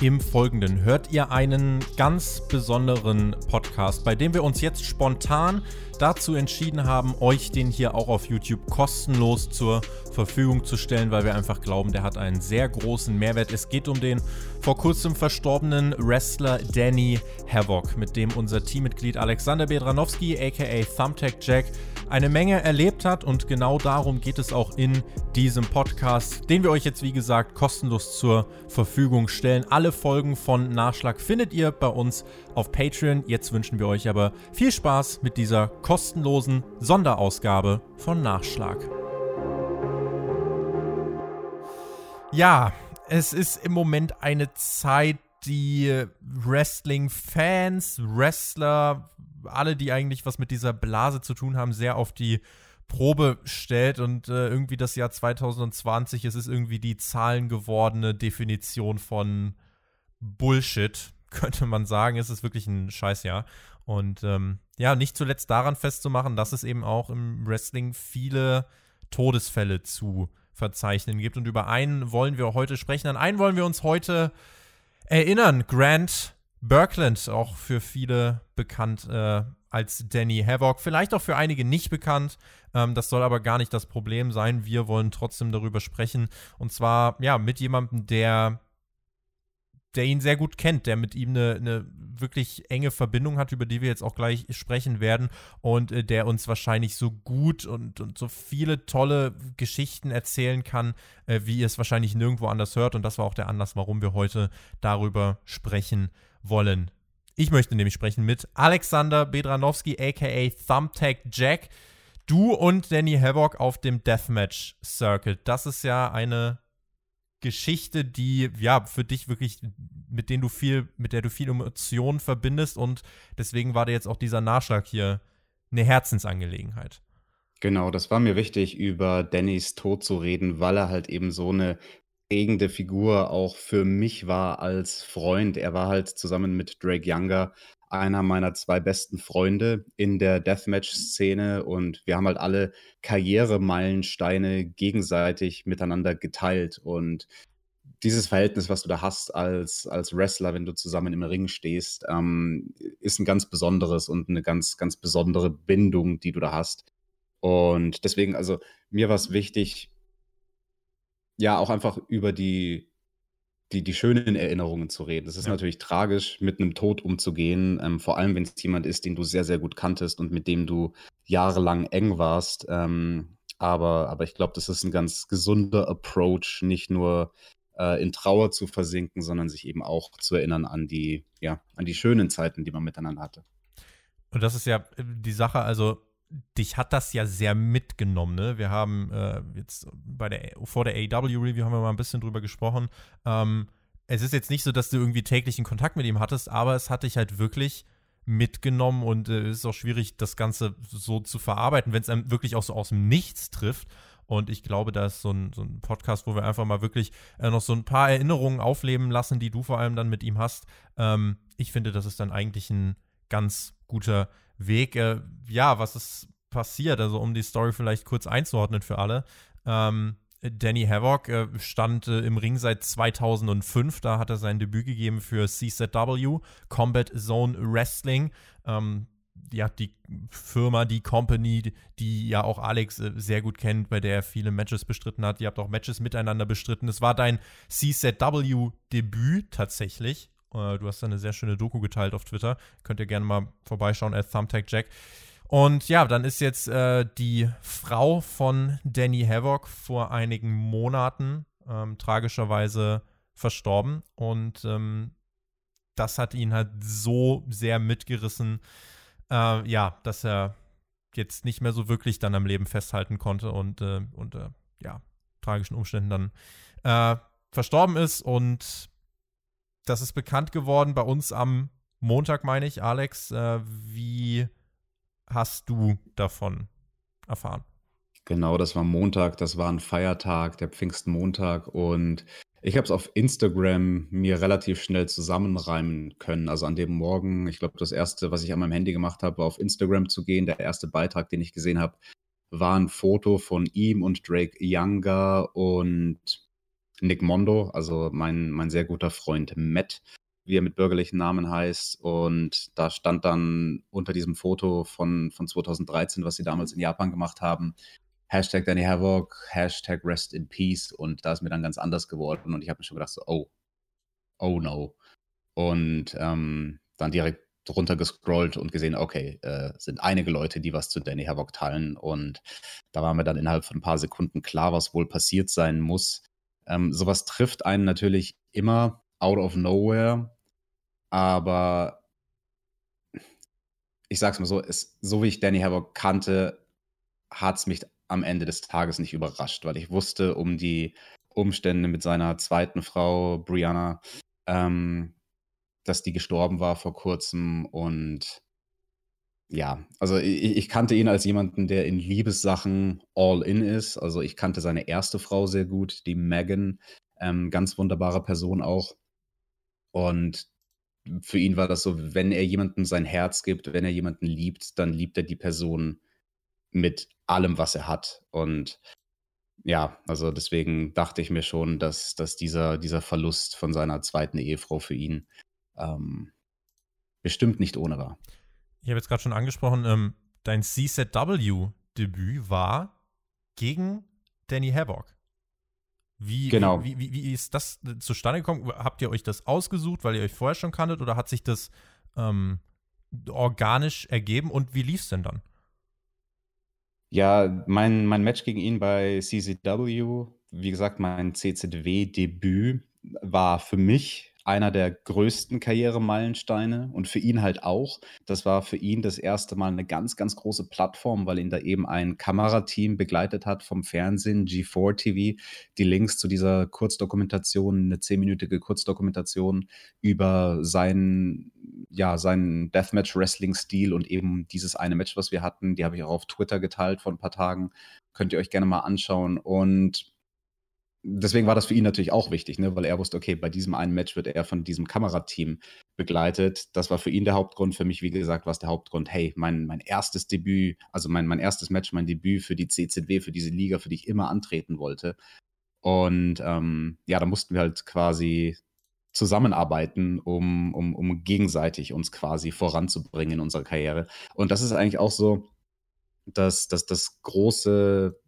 Im Folgenden hört ihr einen ganz besonderen Podcast, bei dem wir uns jetzt spontan dazu entschieden haben, euch den hier auch auf YouTube kostenlos zur Verfügung zu stellen, weil wir einfach glauben, der hat einen sehr großen Mehrwert. Es geht um den vor kurzem verstorbenen Wrestler Danny Havoc, mit dem unser Teammitglied Alexander Bedranowski, aka Thumbtack Jack, eine Menge erlebt hat und genau darum geht es auch in diesem Podcast, den wir euch jetzt wie gesagt kostenlos zur Verfügung stellen. Alle Folgen von Nachschlag findet ihr bei uns auf Patreon. Jetzt wünschen wir euch aber viel Spaß mit dieser kostenlosen Sonderausgabe von Nachschlag. Ja, es ist im Moment eine Zeit, die Wrestling-Fans, Wrestler, alle, die eigentlich was mit dieser Blase zu tun haben, sehr auf die Probe stellt und äh, irgendwie das Jahr 2020, es ist irgendwie die zahlengewordene Definition von Bullshit, könnte man sagen. Es ist wirklich ein Scheißjahr. Und ähm, ja, nicht zuletzt daran festzumachen, dass es eben auch im Wrestling viele Todesfälle zu verzeichnen gibt. Und über einen wollen wir heute sprechen. An einen wollen wir uns heute erinnern. Grant Berkland, auch für viele bekannt äh, als Danny Havoc. Vielleicht auch für einige nicht bekannt. Ähm, das soll aber gar nicht das Problem sein. Wir wollen trotzdem darüber sprechen. Und zwar, ja, mit jemandem, der der ihn sehr gut kennt, der mit ihm eine, eine, wirklich enge Verbindung hat, über die wir jetzt auch gleich sprechen werden und äh, der uns wahrscheinlich so gut und, und so viele tolle Geschichten erzählen kann, äh, wie ihr es wahrscheinlich nirgendwo anders hört. Und das war auch der Anlass, warum wir heute darüber sprechen wollen. Ich möchte nämlich sprechen mit Alexander Bedranowski, aka Thumbtack Jack. Du und Danny Havoc auf dem Deathmatch Circle. Das ist ja eine Geschichte, die ja für dich wirklich, mit denen du viel, mit der du viel Emotionen verbindest und deswegen war dir jetzt auch dieser Nachschlag hier eine Herzensangelegenheit. Genau, das war mir wichtig, über Dannys Tod zu reden, weil er halt eben so eine prägende Figur auch für mich war als Freund. Er war halt zusammen mit Drake Younger einer meiner zwei besten Freunde in der Deathmatch-Szene und wir haben halt alle Karrieremeilensteine gegenseitig miteinander geteilt. Und dieses Verhältnis, was du da hast als, als Wrestler, wenn du zusammen im Ring stehst, ähm, ist ein ganz besonderes und eine ganz, ganz besondere Bindung, die du da hast. Und deswegen, also mir war es wichtig, ja, auch einfach über die die, die schönen Erinnerungen zu reden. Es ist ja. natürlich tragisch, mit einem Tod umzugehen, ähm, vor allem wenn es jemand ist, den du sehr, sehr gut kanntest und mit dem du jahrelang eng warst. Ähm, aber, aber ich glaube, das ist ein ganz gesunder Approach, nicht nur äh, in Trauer zu versinken, sondern sich eben auch zu erinnern an die, ja, an die schönen Zeiten, die man miteinander hatte. Und das ist ja äh, die Sache, also dich hat das ja sehr mitgenommen, ne? Wir haben äh, jetzt bei der vor der AW-Review haben wir mal ein bisschen drüber gesprochen. Ähm, es ist jetzt nicht so, dass du irgendwie täglichen Kontakt mit ihm hattest, aber es hat dich halt wirklich mitgenommen und äh, es ist auch schwierig, das Ganze so zu verarbeiten, wenn es einem wirklich auch so aus dem Nichts trifft. Und ich glaube, da ist so ein, so ein Podcast, wo wir einfach mal wirklich äh, noch so ein paar Erinnerungen aufleben lassen, die du vor allem dann mit ihm hast. Ähm, ich finde, das ist dann eigentlich ein ganz guter Weg. Äh, ja, was ist passiert? Also, um die Story vielleicht kurz einzuordnen für alle. Ähm, Danny Havoc äh, stand äh, im Ring seit 2005. Da hat er sein Debüt gegeben für CZW, Combat Zone Wrestling. Ähm, ja, die Firma, die Company, die ja auch Alex äh, sehr gut kennt, bei der er viele Matches bestritten hat. Ihr habt auch Matches miteinander bestritten. Es war dein CZW-Debüt tatsächlich. Äh, du hast da eine sehr schöne Doku geteilt auf Twitter. Könnt ihr gerne mal vorbeischauen, at Thumbtack Jack. Und ja, dann ist jetzt äh, die Frau von Danny Havoc vor einigen Monaten ähm, tragischerweise verstorben. Und ähm, das hat ihn halt so sehr mitgerissen, äh, ja, dass er jetzt nicht mehr so wirklich dann am Leben festhalten konnte und äh, unter ja, tragischen Umständen dann äh, verstorben ist. Und das ist bekannt geworden bei uns am Montag, meine ich. Alex, äh, wie hast du davon erfahren? Genau, das war Montag, das war ein Feiertag, der Pfingstmontag und ich habe es auf Instagram mir relativ schnell zusammenreimen können. Also an dem Morgen, ich glaube, das erste, was ich an meinem Handy gemacht habe, war auf Instagram zu gehen. Der erste Beitrag, den ich gesehen habe, war ein Foto von ihm und Drake Younger und Nick Mondo, also mein, mein sehr guter Freund Matt, wie er mit bürgerlichen Namen heißt. Und da stand dann unter diesem Foto von, von 2013, was sie damals in Japan gemacht haben, Hashtag Danny Havoc, Hashtag Rest in Peace. Und da ist mir dann ganz anders geworden. Und ich habe mir schon gedacht, so, oh, oh no. Und ähm, dann direkt runtergescrollt und gesehen, okay, äh, sind einige Leute, die was zu Danny Havoc teilen. Und da war mir dann innerhalb von ein paar Sekunden klar, was wohl passiert sein muss. Ähm, sowas trifft einen natürlich immer out of nowhere, aber ich sag's mal so, es, so wie ich Danny Havoc kannte, hat es mich am Ende des Tages nicht überrascht, weil ich wusste um die Umstände mit seiner zweiten Frau, Brianna, ähm, dass die gestorben war vor kurzem und ja, also ich, ich, kannte ihn als jemanden, der in Liebessachen all in ist. Also ich kannte seine erste Frau sehr gut, die Megan, ähm, ganz wunderbare Person auch. Und für ihn war das so, wenn er jemandem sein Herz gibt, wenn er jemanden liebt, dann liebt er die Person mit allem, was er hat. Und ja, also deswegen dachte ich mir schon, dass, dass dieser, dieser Verlust von seiner zweiten Ehefrau für ihn ähm, bestimmt nicht ohne war. Ich habe jetzt gerade schon angesprochen, ähm, dein CZW-Debüt war gegen Danny Havoc. Wie, genau. Wie, wie, wie, ist das zustande gekommen? Habt ihr euch das ausgesucht, weil ihr euch vorher schon kanntet oder hat sich das ähm, organisch ergeben und wie lief es denn dann? Ja, mein, mein Match gegen ihn bei CZW, wie gesagt, mein CZW-Debüt war für mich einer der größten Karrieremeilensteine und für ihn halt auch. Das war für ihn das erste Mal eine ganz, ganz große Plattform, weil ihn da eben ein Kamerateam begleitet hat vom Fernsehen, G4 TV. Die Links zu dieser Kurzdokumentation, eine zehnminütige Kurzdokumentation über seinen, ja, seinen Deathmatch-Wrestling-Stil und eben dieses eine Match, was wir hatten, die habe ich auch auf Twitter geteilt vor ein paar Tagen. Könnt ihr euch gerne mal anschauen. Und deswegen war das für ihn natürlich auch wichtig, ne? weil er wusste, okay, bei diesem einen Match wird er von diesem Kamerateam begleitet. Das war für ihn der Hauptgrund. Für mich, wie gesagt, war es der Hauptgrund, hey, mein, mein erstes Debüt, also mein, mein erstes Match, mein Debüt für die CZW, für diese Liga, für die ich immer antreten wollte. Und ähm, ja, da mussten wir halt quasi zusammenarbeiten, um, um, um gegenseitig uns quasi voranzubringen in unserer Karriere. Und das ist eigentlich auch so, dass, dass das große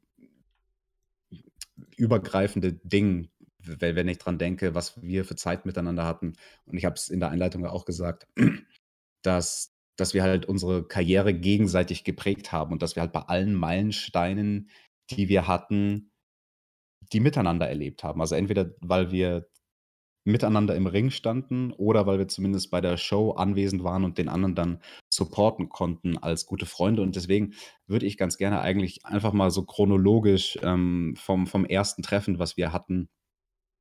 übergreifende Ding, wenn ich dran denke, was wir für Zeit miteinander hatten. Und ich habe es in der Einleitung auch gesagt, dass, dass wir halt unsere Karriere gegenseitig geprägt haben und dass wir halt bei allen Meilensteinen, die wir hatten, die miteinander erlebt haben. Also entweder, weil wir miteinander im Ring standen oder weil wir zumindest bei der Show anwesend waren und den anderen dann supporten konnten als gute Freunde. Und deswegen würde ich ganz gerne eigentlich einfach mal so chronologisch ähm, vom, vom ersten Treffen, was wir hatten,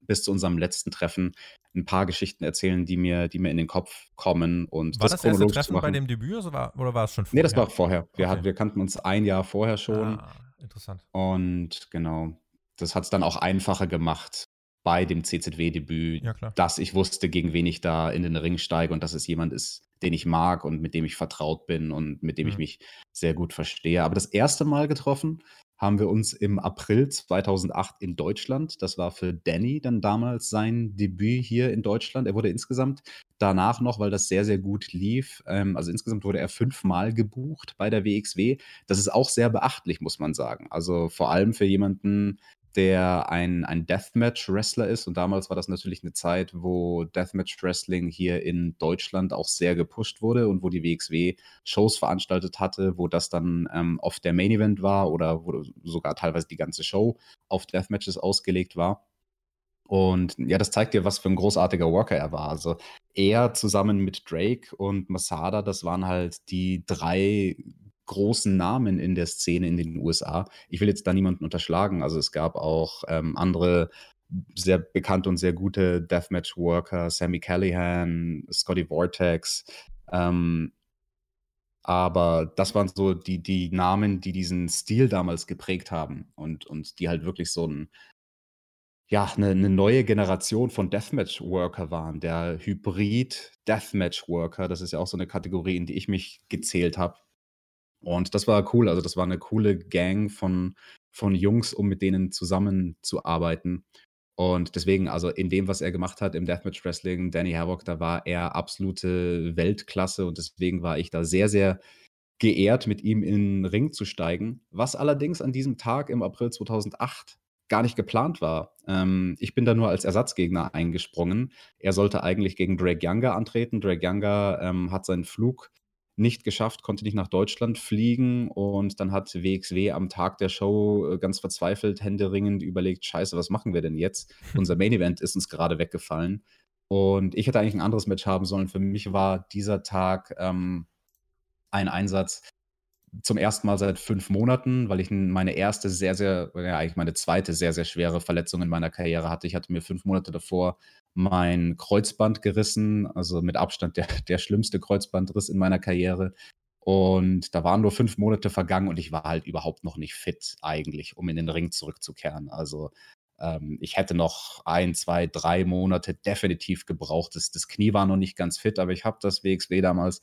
bis zu unserem letzten Treffen ein paar Geschichten erzählen, die mir, die mir in den Kopf kommen. Und war das, das erste Treffen bei dem Debüt oder war, oder war es schon vorher? Nee, das war vorher. Wir, okay. hat, wir kannten uns ein Jahr vorher schon. Ah, interessant. Und genau, das hat es dann auch einfacher gemacht, bei dem CZW-Debüt, ja, dass ich wusste, gegen wen ich da in den Ring steige und dass es jemand ist, den ich mag und mit dem ich vertraut bin und mit dem mhm. ich mich sehr gut verstehe. Aber das erste Mal getroffen haben wir uns im April 2008 in Deutschland. Das war für Danny dann damals sein Debüt hier in Deutschland. Er wurde insgesamt danach noch, weil das sehr, sehr gut lief, ähm, also insgesamt wurde er fünfmal gebucht bei der WXW. Das ist auch sehr beachtlich, muss man sagen. Also vor allem für jemanden, der ein, ein Deathmatch-Wrestler ist. Und damals war das natürlich eine Zeit, wo Deathmatch-Wrestling hier in Deutschland auch sehr gepusht wurde und wo die WXW Shows veranstaltet hatte, wo das dann ähm, oft der Main-Event war oder wo sogar teilweise die ganze Show auf Deathmatches ausgelegt war. Und ja, das zeigt dir, was für ein großartiger Worker er war. Also er zusammen mit Drake und Masada, das waren halt die drei großen Namen in der Szene in den USA. Ich will jetzt da niemanden unterschlagen. Also es gab auch ähm, andere sehr bekannte und sehr gute Deathmatch-Worker, Sammy Callahan, Scotty Vortex. Ähm, aber das waren so die, die Namen, die diesen Stil damals geprägt haben und, und die halt wirklich so ein, ja, eine, eine neue Generation von Deathmatch-Worker waren. Der Hybrid-Deathmatch-Worker, das ist ja auch so eine Kategorie, in die ich mich gezählt habe. Und das war cool. Also, das war eine coole Gang von von Jungs, um mit denen zusammenzuarbeiten. Und deswegen, also in dem, was er gemacht hat im Deathmatch Wrestling, Danny Havoc, da war er absolute Weltklasse und deswegen war ich da sehr, sehr geehrt, mit ihm in den Ring zu steigen. Was allerdings an diesem Tag im April 2008 gar nicht geplant war. Ähm, ich bin da nur als Ersatzgegner eingesprungen. Er sollte eigentlich gegen Drake Younger antreten. Drake Younger ähm, hat seinen Flug nicht geschafft, konnte nicht nach Deutschland fliegen und dann hat WXW am Tag der Show äh, ganz verzweifelt, händeringend überlegt, scheiße, was machen wir denn jetzt? Unser Main Event ist uns gerade weggefallen und ich hätte eigentlich ein anderes Match haben sollen. Für mich war dieser Tag ähm, ein Einsatz, zum ersten Mal seit fünf Monaten, weil ich meine erste sehr, sehr, ja, eigentlich meine zweite sehr, sehr schwere Verletzung in meiner Karriere hatte. Ich hatte mir fünf Monate davor mein Kreuzband gerissen, also mit Abstand der, der schlimmste Kreuzbandriss in meiner Karriere. Und da waren nur fünf Monate vergangen und ich war halt überhaupt noch nicht fit eigentlich, um in den Ring zurückzukehren. Also ähm, ich hätte noch ein, zwei, drei Monate definitiv gebraucht. Das, das Knie war noch nicht ganz fit, aber ich habe das WXW damals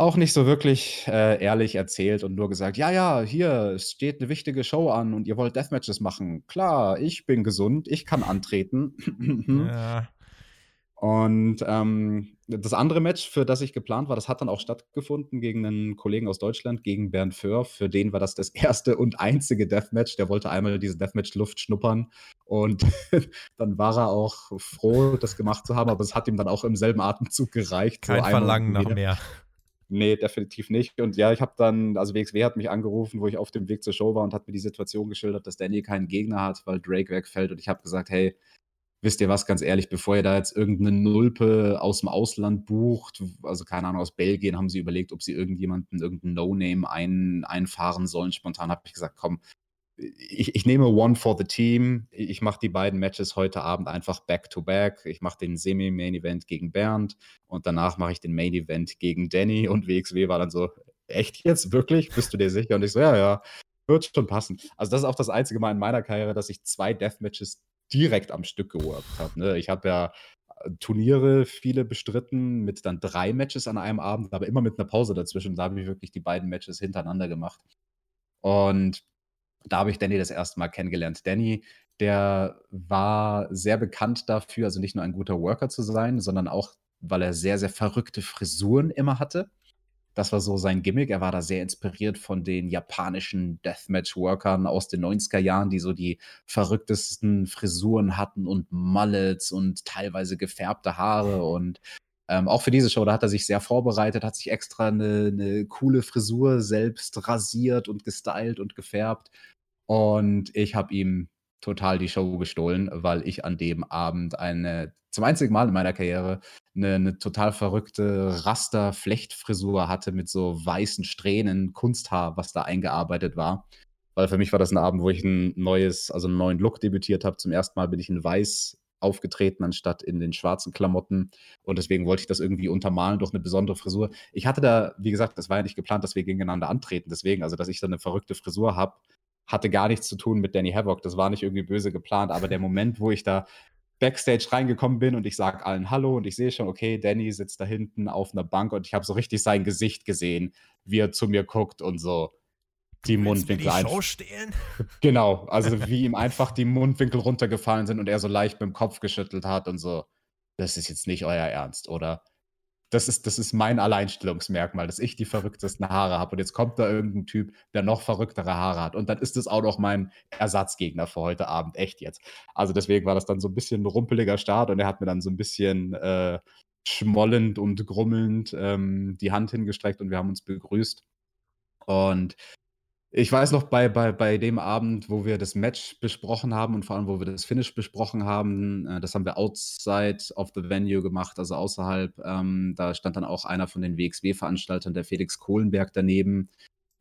auch nicht so wirklich äh, ehrlich erzählt und nur gesagt, ja, ja, hier, steht eine wichtige Show an und ihr wollt Deathmatches machen. Klar, ich bin gesund, ich kann antreten. ja. Und ähm, das andere Match, für das ich geplant war, das hat dann auch stattgefunden gegen einen Kollegen aus Deutschland, gegen Bernd Föhr. Für den war das das erste und einzige Deathmatch. Der wollte einmal diese Deathmatch-Luft schnuppern. Und dann war er auch froh, das gemacht zu haben, aber es hat ihm dann auch im selben Atemzug gereicht. Kein so Verlangen nach mehr. Nee, definitiv nicht. Und ja, ich habe dann, also WXW hat mich angerufen, wo ich auf dem Weg zur Show war und hat mir die Situation geschildert, dass Danny keinen Gegner hat, weil Drake wegfällt. Und ich habe gesagt, hey, wisst ihr was, ganz ehrlich, bevor ihr da jetzt irgendeine Nulpe aus dem Ausland bucht, also keine Ahnung, aus Belgien, haben sie überlegt, ob sie irgendjemanden, irgendeinen No-Name ein, einfahren sollen. Spontan habe ich gesagt, komm, ich, ich, nehme One for the Team. Ich mache die beiden Matches heute Abend einfach back-to-back. Ich mache den Semi-Main-Event gegen Bernd und danach mache ich den Main-Event gegen Danny und WXW war dann so, echt jetzt? Wirklich? Bist du dir sicher? Und ich so, ja, ja, wird schon passen. Also das ist auch das einzige Mal in meiner Karriere, dass ich zwei Deathmatches direkt am Stück geworkt habe. Ne? Ich habe ja äh, Turniere viele bestritten mit dann drei Matches an einem Abend, aber immer mit einer Pause dazwischen. Da habe ich wirklich die beiden Matches hintereinander gemacht. Und da habe ich Danny das erste Mal kennengelernt. Danny, der war sehr bekannt dafür, also nicht nur ein guter Worker zu sein, sondern auch, weil er sehr, sehr verrückte Frisuren immer hatte. Das war so sein Gimmick. Er war da sehr inspiriert von den japanischen Deathmatch-Workern aus den 90er Jahren, die so die verrücktesten Frisuren hatten und Mullets und teilweise gefärbte Haare. Und ähm, auch für diese Show, da hat er sich sehr vorbereitet, hat sich extra eine, eine coole Frisur selbst rasiert und gestylt und gefärbt und ich habe ihm total die Show gestohlen, weil ich an dem Abend eine, zum einzigen Mal in meiner Karriere, eine, eine total verrückte Raster-Flechtfrisur hatte mit so weißen Strähnen, Kunsthaar, was da eingearbeitet war. Weil für mich war das ein Abend, wo ich ein neues, also einen neuen Look debütiert habe. Zum ersten Mal bin ich in weiß aufgetreten, anstatt in den schwarzen Klamotten. Und deswegen wollte ich das irgendwie untermalen durch eine besondere Frisur. Ich hatte da, wie gesagt, das war ja nicht geplant, dass wir gegeneinander antreten. Deswegen, also dass ich da eine verrückte Frisur habe, hatte gar nichts zu tun mit Danny Havoc. Das war nicht irgendwie böse geplant, aber der Moment, wo ich da Backstage reingekommen bin und ich sage allen Hallo und ich sehe schon, okay, Danny sitzt da hinten auf einer Bank und ich habe so richtig sein Gesicht gesehen, wie er zu mir guckt und so die Mundwinkel die Show stehlen? Genau, also wie ihm einfach die Mundwinkel runtergefallen sind und er so leicht mit dem Kopf geschüttelt hat und so, das ist jetzt nicht euer Ernst, oder? das ist, das ist mein Alleinstellungsmerkmal, dass ich die verrücktesten Haare habe. Und jetzt kommt da irgendein Typ, der noch verrücktere Haare hat. Und dann ist es auch noch mein Ersatzgegner für heute Abend. Echt jetzt. Also deswegen war das dann so ein bisschen ein rumpeliger Start und er hat mir dann so ein bisschen äh, schmollend und grummelnd ähm, die Hand hingestreckt und wir haben uns begrüßt. Und ich weiß noch, bei, bei, bei dem Abend, wo wir das Match besprochen haben und vor allem, wo wir das Finish besprochen haben, äh, das haben wir outside of the venue gemacht, also außerhalb. Ähm, da stand dann auch einer von den WXW-Veranstaltern, der Felix Kohlenberg, daneben.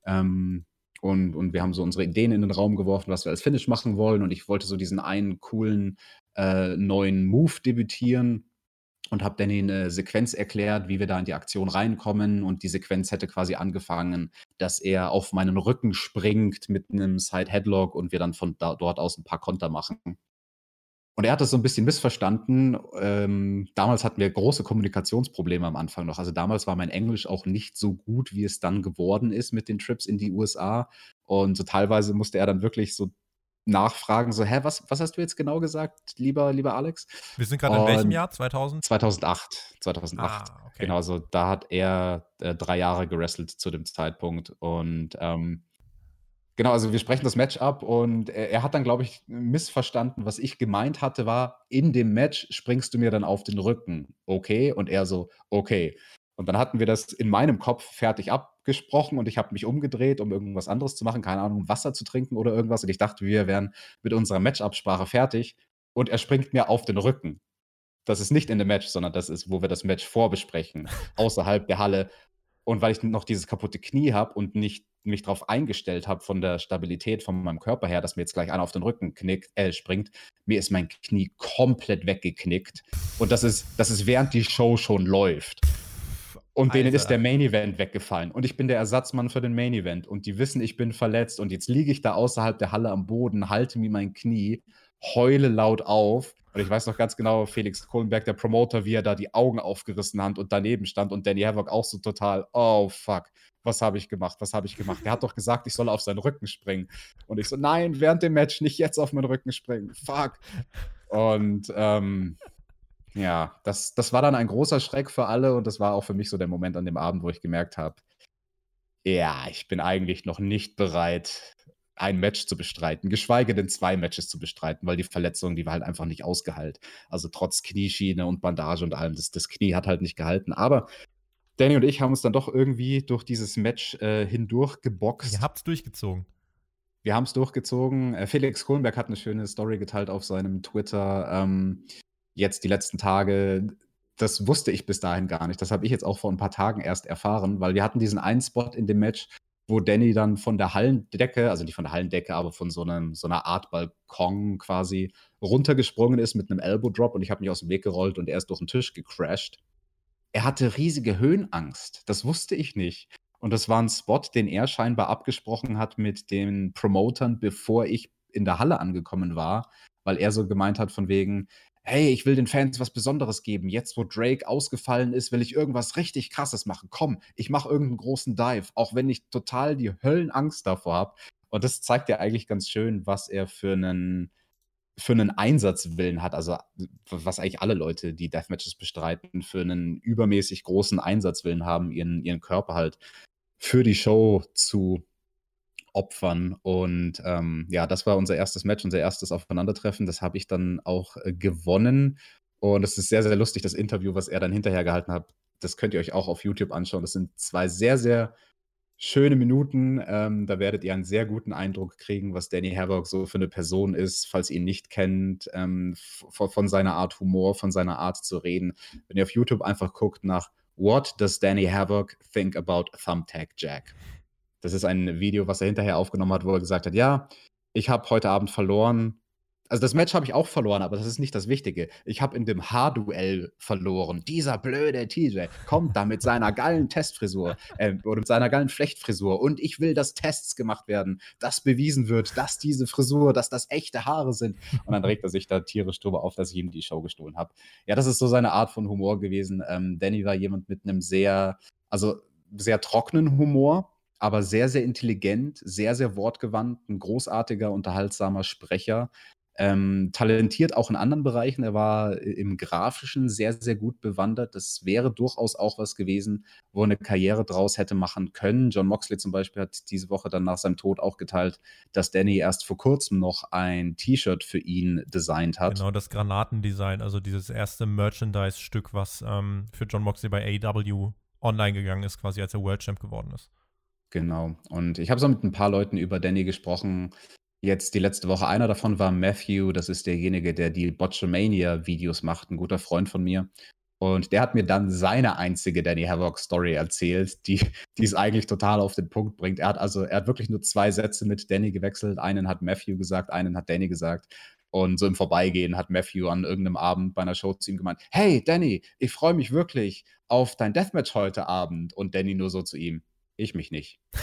Ähm, und, und wir haben so unsere Ideen in den Raum geworfen, was wir als Finish machen wollen. Und ich wollte so diesen einen coolen äh, neuen Move debütieren und habe Danny eine Sequenz erklärt, wie wir da in die Aktion reinkommen. Und die Sequenz hätte quasi angefangen, dass er auf meinen Rücken springt mit einem Side Headlock und wir dann von da, dort aus ein paar Konter machen. Und er hat das so ein bisschen missverstanden. Ähm, damals hatten wir große Kommunikationsprobleme am Anfang noch. Also damals war mein Englisch auch nicht so gut, wie es dann geworden ist mit den Trips in die USA. Und so teilweise musste er dann wirklich so nachfragen, so, hä, was, was hast du jetzt genau gesagt, lieber, lieber Alex? Wir sind gerade in welchem Jahr? 2000? 2008. 2008. Ah, okay. Genau, also da hat er äh, drei Jahre gewrestelt zu dem Zeitpunkt und ähm, Genau, also wir sprechen das Match ab und er, er hat dann, glaube ich, missverstanden, was ich gemeint hatte, war, in dem Match springst du mir dann auf den Rücken. Okay? Und er so, okay. Und dann hatten wir das in meinem Kopf fertig abgesprochen und ich habe mich umgedreht, um irgendwas anderes zu machen, keine Ahnung, Wasser zu trinken oder irgendwas. Und ich dachte, wir wären mit unserer Matchabsprache fertig. Und er springt mir auf den Rücken. Das ist nicht in dem Match, sondern das ist, wo wir das Match vorbesprechen, außerhalb der Halle. Und weil ich noch dieses kaputte Knie habe und nicht mich darauf eingestellt habe von der Stabilität von meinem Körper her, dass mir jetzt gleich einer auf den Rücken knickt, äh, springt, mir ist mein Knie komplett weggeknickt. Und das ist, das ist während die Show schon läuft. Und denen ist der Main Event weggefallen. Und ich bin der Ersatzmann für den Main Event. Und die wissen, ich bin verletzt. Und jetzt liege ich da außerhalb der Halle am Boden, halte mir mein Knie, heule laut auf und ich weiß noch ganz genau, Felix Kohlenberg, der Promoter, wie er da die Augen aufgerissen hat und daneben stand und Danny Havoc auch so total, oh fuck, was habe ich gemacht, was habe ich gemacht? Er hat doch gesagt, ich soll auf seinen Rücken springen. Und ich so, nein, während dem Match nicht jetzt auf meinen Rücken springen, fuck. Und ähm, ja, das, das war dann ein großer Schreck für alle und das war auch für mich so der Moment an dem Abend, wo ich gemerkt habe, ja, ich bin eigentlich noch nicht bereit, ein Match zu bestreiten, geschweige denn zwei Matches zu bestreiten, weil die Verletzung, die war halt einfach nicht ausgeheilt. Also trotz Knieschiene und Bandage und allem, das, das Knie hat halt nicht gehalten. Aber Danny und ich haben uns dann doch irgendwie durch dieses Match äh, hindurch geboxt. Ihr habt es durchgezogen. Wir haben es durchgezogen. Äh, Felix Kohlenberg hat eine schöne Story geteilt auf seinem Twitter. Ähm, jetzt die letzten Tage. Das wusste ich bis dahin gar nicht. Das habe ich jetzt auch vor ein paar Tagen erst erfahren, weil wir hatten diesen einen Spot in dem Match, wo Danny dann von der Hallendecke, also nicht von der Hallendecke, aber von so, einem, so einer Art Balkon quasi runtergesprungen ist mit einem Elbow Drop und ich habe mich aus dem Weg gerollt und er ist durch den Tisch gecrashed. Er hatte riesige Höhenangst. Das wusste ich nicht. Und das war ein Spot, den er scheinbar abgesprochen hat mit den Promotern, bevor ich in der Halle angekommen war, weil er so gemeint hat von wegen, hey, ich will den Fans was Besonderes geben. Jetzt, wo Drake ausgefallen ist, will ich irgendwas richtig Krasses machen. Komm, ich mache irgendeinen großen Dive, auch wenn ich total die Höllenangst davor habe. Und das zeigt ja eigentlich ganz schön, was er für einen, für einen Einsatzwillen hat. Also, was eigentlich alle Leute, die Deathmatches bestreiten, für einen übermäßig großen Einsatzwillen haben, ihren, ihren Körper halt für die Show zu opfern. Und ähm, ja, das war unser erstes Match, unser erstes Aufeinandertreffen. Das habe ich dann auch äh, gewonnen. Und es ist sehr, sehr lustig, das Interview, was er dann hinterher gehalten hat. Das könnt ihr euch auch auf YouTube anschauen. Das sind zwei sehr, sehr schöne Minuten. Ähm, da werdet ihr einen sehr guten Eindruck kriegen, was Danny Havoc so für eine Person ist, falls ihr ihn nicht kennt, ähm, von seiner Art Humor, von seiner Art zu reden. Wenn ihr auf YouTube einfach guckt nach What does Danny Havoc think about Thumbtack Jack? Das ist ein Video, was er hinterher aufgenommen hat, wo er gesagt hat, ja, ich habe heute Abend verloren. Also das Match habe ich auch verloren, aber das ist nicht das Wichtige. Ich habe in dem Haarduell verloren. Dieser blöde TJ kommt da mit seiner geilen Testfrisur äh, oder mit seiner geilen Flechtfrisur und ich will, dass Tests gemacht werden, dass bewiesen wird, dass diese Frisur, dass das echte Haare sind. Und dann regt er sich da tierisch drüber auf, dass ich ihm die Show gestohlen habe. Ja, das ist so seine Art von Humor gewesen. Ähm, Danny war jemand mit einem sehr, also sehr trockenen Humor aber sehr, sehr intelligent, sehr, sehr wortgewandt, ein großartiger, unterhaltsamer Sprecher. Ähm, talentiert auch in anderen Bereichen. Er war im Grafischen sehr, sehr gut bewandert. Das wäre durchaus auch was gewesen, wo er eine Karriere draus hätte machen können. John Moxley zum Beispiel hat diese Woche dann nach seinem Tod auch geteilt, dass Danny erst vor kurzem noch ein T-Shirt für ihn designt hat. Genau, das Granatendesign, also dieses erste Merchandise-Stück, was ähm, für John Moxley bei AEW online gegangen ist, quasi als er World Champ geworden ist. Genau. Und ich habe so mit ein paar Leuten über Danny gesprochen. Jetzt die letzte Woche. Einer davon war Matthew. Das ist derjenige, der die Botchamania-Videos macht, ein guter Freund von mir. Und der hat mir dann seine einzige Danny Havoc-Story erzählt, die, die es eigentlich total auf den Punkt bringt. Er hat also, er hat wirklich nur zwei Sätze mit Danny gewechselt. Einen hat Matthew gesagt, einen hat Danny gesagt. Und so im Vorbeigehen hat Matthew an irgendeinem Abend bei einer Show zu ihm gemeint: Hey, Danny, ich freue mich wirklich auf dein Deathmatch heute Abend. Und Danny nur so zu ihm: ich mich nicht.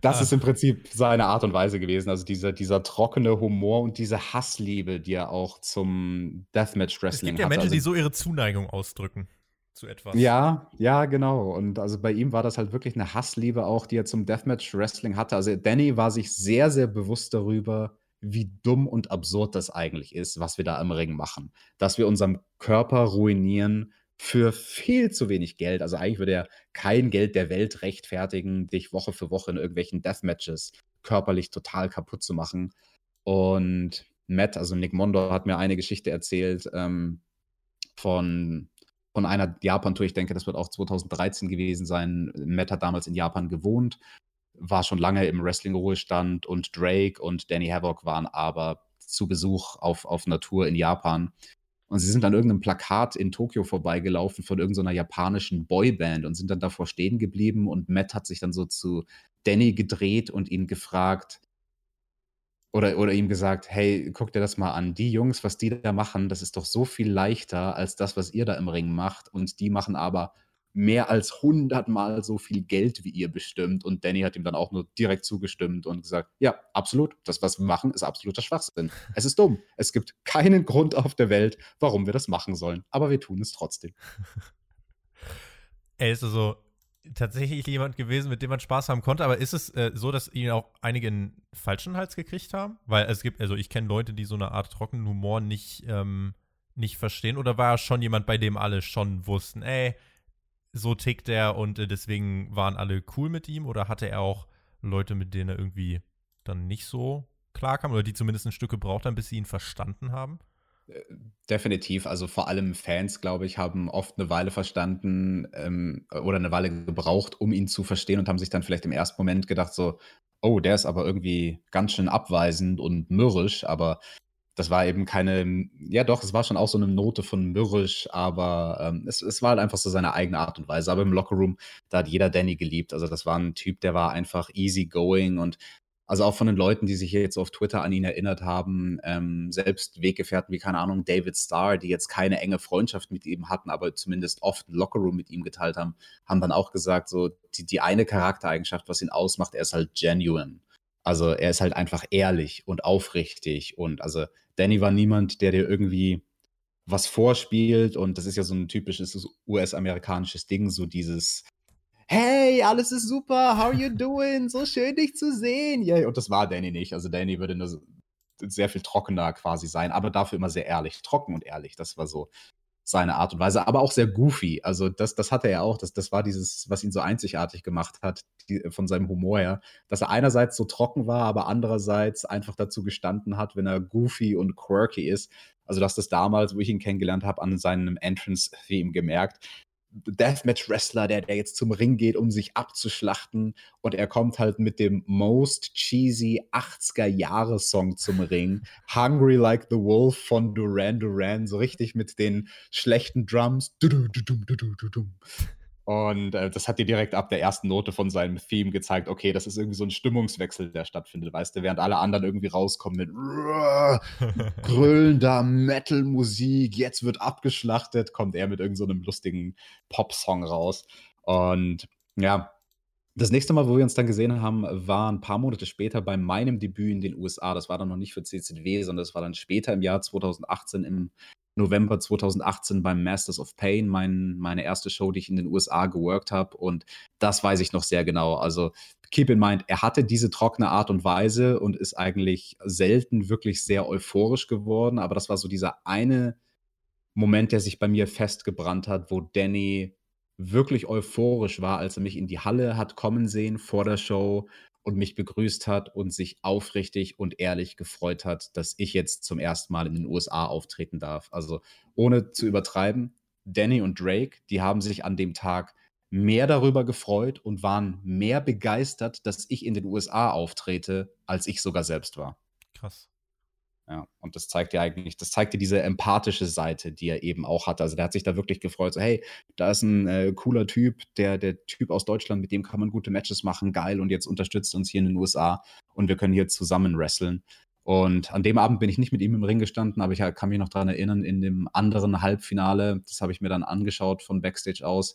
Das ah. ist im Prinzip seine Art und Weise gewesen. Also dieser, dieser trockene Humor und diese Hassliebe, die er auch zum Deathmatch-Wrestling hat. Es gibt ja Menschen, also, die so ihre Zuneigung ausdrücken. zu etwas. Ja, ja, genau. Und also bei ihm war das halt wirklich eine Hassliebe auch, die er zum Deathmatch-Wrestling hatte. Also Danny war sich sehr, sehr bewusst darüber, wie dumm und absurd das eigentlich ist, was wir da im Ring machen. Dass wir unseren Körper ruinieren für viel zu wenig Geld. Also eigentlich würde er kein Geld der Welt rechtfertigen, dich Woche für Woche in irgendwelchen Deathmatches körperlich total kaputt zu machen. Und Matt, also Nick Mondo, hat mir eine Geschichte erzählt ähm, von, von einer Japan-Tour. Ich denke, das wird auch 2013 gewesen sein. Matt hat damals in Japan gewohnt, war schon lange im Wrestling-Ruhestand und Drake und Danny Havoc waren aber zu Besuch auf, auf einer Tour in Japan. Und sie sind an irgendeinem Plakat in Tokio vorbeigelaufen von irgendeiner japanischen Boyband und sind dann davor stehen geblieben. Und Matt hat sich dann so zu Danny gedreht und ihn gefragt, oder, oder ihm gesagt, hey, guck dir das mal an. Die Jungs, was die da machen, das ist doch so viel leichter als das, was ihr da im Ring macht. Und die machen aber mehr als hundertmal so viel Geld wie ihr bestimmt. Und Danny hat ihm dann auch nur direkt zugestimmt und gesagt, ja, absolut, das, was wir machen, ist absoluter Schwachsinn. Es ist dumm. Es gibt keinen Grund auf der Welt, warum wir das machen sollen. Aber wir tun es trotzdem. Er ist also tatsächlich jemand gewesen, mit dem man Spaß haben konnte, aber ist es äh, so, dass ihn auch einige einen falschen Hals gekriegt haben? Weil es gibt, also ich kenne Leute, die so eine Art trockenen Humor nicht, ähm, nicht verstehen, oder war er schon jemand, bei dem alle schon wussten, ey, so tickt er und äh, deswegen waren alle cool mit ihm oder hatte er auch Leute, mit denen er irgendwie dann nicht so klar kam oder die zumindest ein Stück gebraucht haben, bis sie ihn verstanden haben? Äh, definitiv. Also vor allem Fans, glaube ich, haben oft eine Weile verstanden ähm, oder eine Weile gebraucht, um ihn zu verstehen und haben sich dann vielleicht im ersten Moment gedacht, so, oh, der ist aber irgendwie ganz schön abweisend und mürrisch, aber das war eben keine, ja doch, es war schon auch so eine Note von mürrisch, aber ähm, es, es war halt einfach so seine eigene Art und Weise. Aber im Lockerroom, da hat jeder Danny geliebt. Also das war ein Typ, der war einfach easy going und also auch von den Leuten, die sich hier jetzt auf Twitter an ihn erinnert haben, ähm, selbst Weggefährten wie, keine Ahnung, David Starr, die jetzt keine enge Freundschaft mit ihm hatten, aber zumindest oft ein Lockerroom mit ihm geteilt haben, haben dann auch gesagt, so die, die eine Charaktereigenschaft, was ihn ausmacht, er ist halt genuine. Also er ist halt einfach ehrlich und aufrichtig und also Danny war niemand, der dir irgendwie was vorspielt und das ist ja so ein typisches US-amerikanisches Ding, so dieses Hey, alles ist super, how are you doing? So schön dich zu sehen. Yeah. Und das war Danny nicht. Also Danny würde nur sehr viel trockener quasi sein, aber dafür immer sehr ehrlich, trocken und ehrlich. Das war so seine Art und Weise, aber auch sehr goofy. Also das, das hatte er auch. Das, das war dieses, was ihn so einzigartig gemacht hat, die, von seinem Humor her, dass er einerseits so trocken war, aber andererseits einfach dazu gestanden hat, wenn er goofy und quirky ist. Also dass das damals, wo ich ihn kennengelernt habe, an seinem Entrance-Theme gemerkt, Deathmatch-Wrestler, der, der jetzt zum Ring geht, um sich abzuschlachten. Und er kommt halt mit dem most cheesy 80er-Jahre-Song zum Ring. Hungry Like the Wolf von Duran Duran. So richtig mit den schlechten Drums. Und äh, das hat dir direkt ab der ersten Note von seinem Theme gezeigt, okay, das ist irgendwie so ein Stimmungswechsel, der stattfindet, weißt du, während alle anderen irgendwie rauskommen mit grölender Metal-Musik, jetzt wird abgeschlachtet, kommt er mit irgendeinem so lustigen Pop-Song raus. Und ja, das nächste Mal, wo wir uns dann gesehen haben, war ein paar Monate später bei meinem Debüt in den USA. Das war dann noch nicht für CCW, sondern das war dann später im Jahr 2018 im November 2018 beim Masters of Pain, mein, meine erste Show, die ich in den USA geworkt habe. Und das weiß ich noch sehr genau. Also keep in mind, er hatte diese trockene Art und Weise und ist eigentlich selten wirklich sehr euphorisch geworden. Aber das war so dieser eine Moment, der sich bei mir festgebrannt hat, wo Danny wirklich euphorisch war, als er mich in die Halle hat kommen sehen vor der Show und mich begrüßt hat und sich aufrichtig und ehrlich gefreut hat, dass ich jetzt zum ersten Mal in den USA auftreten darf. Also ohne zu übertreiben, Danny und Drake, die haben sich an dem Tag mehr darüber gefreut und waren mehr begeistert, dass ich in den USA auftrete, als ich sogar selbst war. Krass. Ja, und das zeigt ja eigentlich, das zeigt dir diese empathische Seite, die er eben auch hat. Also der hat sich da wirklich gefreut, so hey, da ist ein äh, cooler Typ, der, der Typ aus Deutschland, mit dem kann man gute Matches machen, geil, und jetzt unterstützt uns hier in den USA und wir können hier zusammen wresteln. Und an dem Abend bin ich nicht mit ihm im Ring gestanden, aber ich kann mich noch daran erinnern, in dem anderen Halbfinale, das habe ich mir dann angeschaut von Backstage aus,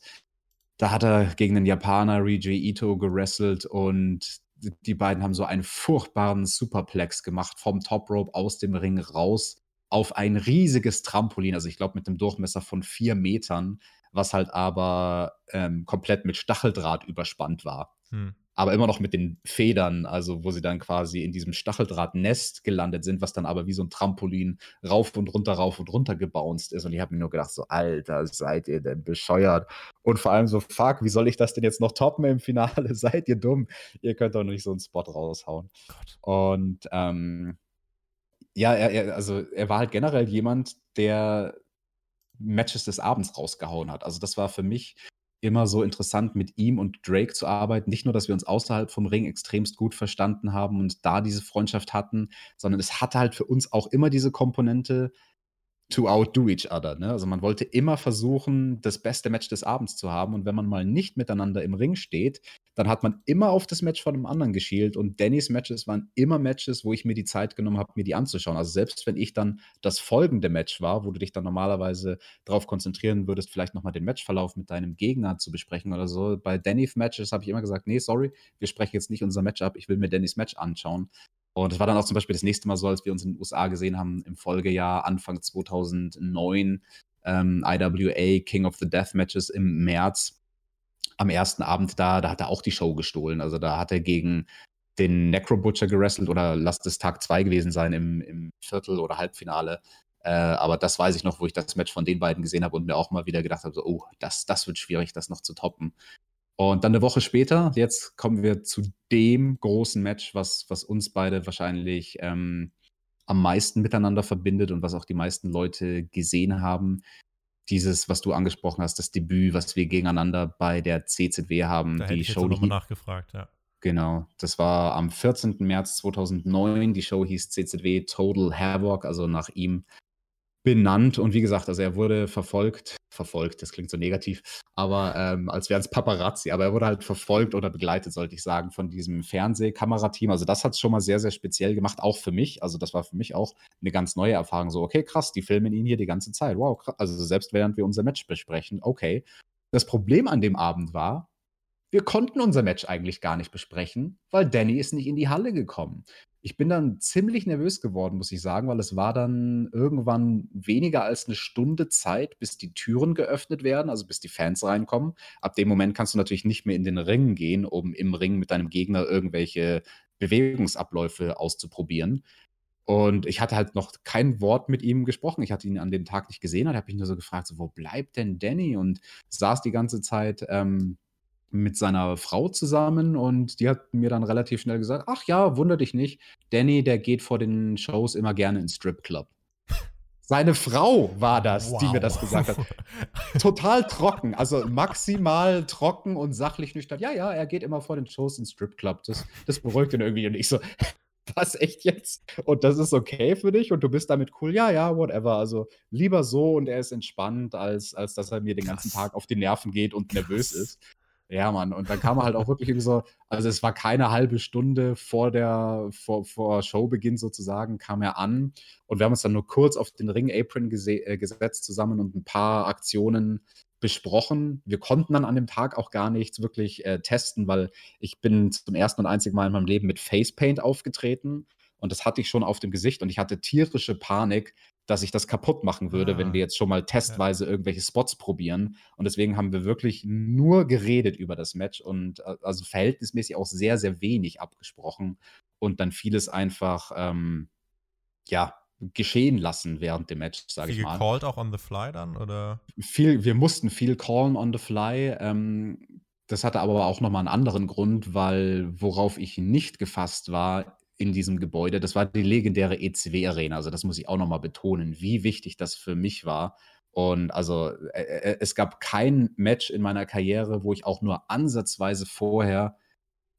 da hat er gegen den Japaner Riji Ito gewrestelt und die beiden haben so einen furchtbaren Superplex gemacht vom Top Rope aus dem Ring raus auf ein riesiges Trampolin, also ich glaube mit einem Durchmesser von vier Metern, was halt aber ähm, komplett mit Stacheldraht überspannt war. Hm aber immer noch mit den Federn, also wo sie dann quasi in diesem Stacheldrahtnest gelandet sind, was dann aber wie so ein Trampolin rauf und runter, rauf und runter gebounced ist. Und ich habe mir nur gedacht, so, Alter, seid ihr denn bescheuert? Und vor allem so, fuck, wie soll ich das denn jetzt noch toppen im Finale? seid ihr dumm? Ihr könnt doch nicht so einen Spot raushauen. Gott. Und ähm, ja, er, er, also er war halt generell jemand, der Matches des Abends rausgehauen hat. Also das war für mich immer so interessant, mit ihm und Drake zu arbeiten. Nicht nur, dass wir uns außerhalb vom Ring extremst gut verstanden haben und da diese Freundschaft hatten, sondern es hatte halt für uns auch immer diese Komponente, to outdo each other. Ne? Also man wollte immer versuchen, das beste Match des Abends zu haben. Und wenn man mal nicht miteinander im Ring steht, dann hat man immer auf das Match von dem anderen geschielt. Und Dannys Matches waren immer Matches, wo ich mir die Zeit genommen habe, mir die anzuschauen. Also selbst wenn ich dann das folgende Match war, wo du dich dann normalerweise darauf konzentrieren würdest, vielleicht nochmal den Matchverlauf mit deinem Gegner zu besprechen oder so. Bei Dannys Matches habe ich immer gesagt, nee, sorry, wir sprechen jetzt nicht unser Match ab, ich will mir Dannys Match anschauen. Und das war dann auch zum Beispiel das nächste Mal so, als wir uns in den USA gesehen haben, im Folgejahr, Anfang 2009, ähm, IWA King of the Death Matches im März. Am ersten Abend da, da hat er auch die Show gestohlen. Also da hat er gegen den Necro Butcher gerestelt oder lasst es Tag 2 gewesen sein im, im Viertel- oder Halbfinale. Äh, aber das weiß ich noch, wo ich das Match von den beiden gesehen habe und mir auch mal wieder gedacht habe: so, oh, das, das wird schwierig, das noch zu toppen. Und dann eine Woche später, jetzt kommen wir zu dem großen Match, was, was uns beide wahrscheinlich ähm, am meisten miteinander verbindet und was auch die meisten Leute gesehen haben. Dieses, was du angesprochen hast, das Debüt, was wir gegeneinander bei der CZW haben. Da die hätte ich Show jetzt nochmal nachgefragt, ja. Genau, das war am 14. März 2009. Die Show hieß CZW Total Havoc, also nach ihm benannt. Und wie gesagt, also er wurde verfolgt verfolgt, das klingt so negativ, aber ähm, als wären es Paparazzi, aber er wurde halt verfolgt oder begleitet, sollte ich sagen, von diesem Fernsehkamerateam. Also das hat es schon mal sehr, sehr speziell gemacht, auch für mich. Also das war für mich auch eine ganz neue Erfahrung. So, okay, krass, die filmen ihn hier die ganze Zeit. Wow, krass. Also selbst während wir unser Match besprechen, okay. Das Problem an dem Abend war, wir konnten unser Match eigentlich gar nicht besprechen, weil Danny ist nicht in die Halle gekommen. Ich bin dann ziemlich nervös geworden, muss ich sagen, weil es war dann irgendwann weniger als eine Stunde Zeit, bis die Türen geöffnet werden, also bis die Fans reinkommen. Ab dem Moment kannst du natürlich nicht mehr in den Ring gehen, um im Ring mit deinem Gegner irgendwelche Bewegungsabläufe auszuprobieren. Und ich hatte halt noch kein Wort mit ihm gesprochen. Ich hatte ihn an dem Tag nicht gesehen und habe mich nur so gefragt, so, wo bleibt denn Danny? Und saß die ganze Zeit ähm, mit seiner Frau zusammen und die hat mir dann relativ schnell gesagt, ach ja, wunder dich nicht, Danny, der geht vor den Shows immer gerne ins Stripclub. Seine Frau war das, wow. die mir das gesagt hat. Total trocken, also maximal trocken und sachlich nüchtern. Ja, ja, er geht immer vor den Shows ins Stripclub. Das, das beruhigt ihn irgendwie. Und ich so, was echt jetzt? Und das ist okay für dich und du bist damit cool? Ja, ja, whatever. Also lieber so und er ist entspannt, als, als dass er mir den ganzen Tag auf die Nerven geht und nervös ist. Ja, Mann. Und dann kam er halt auch wirklich so, also es war keine halbe Stunde vor der, vor, vor Showbeginn sozusagen, kam er an und wir haben uns dann nur kurz auf den Ring-Apron äh, gesetzt zusammen und ein paar Aktionen besprochen. Wir konnten dann an dem Tag auch gar nichts wirklich äh, testen, weil ich bin zum ersten und einzigen Mal in meinem Leben mit Facepaint aufgetreten und das hatte ich schon auf dem Gesicht und ich hatte tierische Panik, dass ich das kaputt machen würde, ah. wenn wir jetzt schon mal testweise ja. irgendwelche Spots probieren. Und deswegen haben wir wirklich nur geredet über das Match und äh, also verhältnismäßig auch sehr, sehr wenig abgesprochen und dann vieles einfach, ähm, ja, geschehen lassen während dem Match, sage ich mal. Viel called auch on the fly dann, oder? Viel, wir mussten viel callen on the fly. Ähm, das hatte aber auch nochmal einen anderen Grund, weil worauf ich nicht gefasst war, in diesem Gebäude. Das war die legendäre ECW-Arena. Also das muss ich auch nochmal betonen, wie wichtig das für mich war. Und also äh, äh, es gab kein Match in meiner Karriere, wo ich auch nur ansatzweise vorher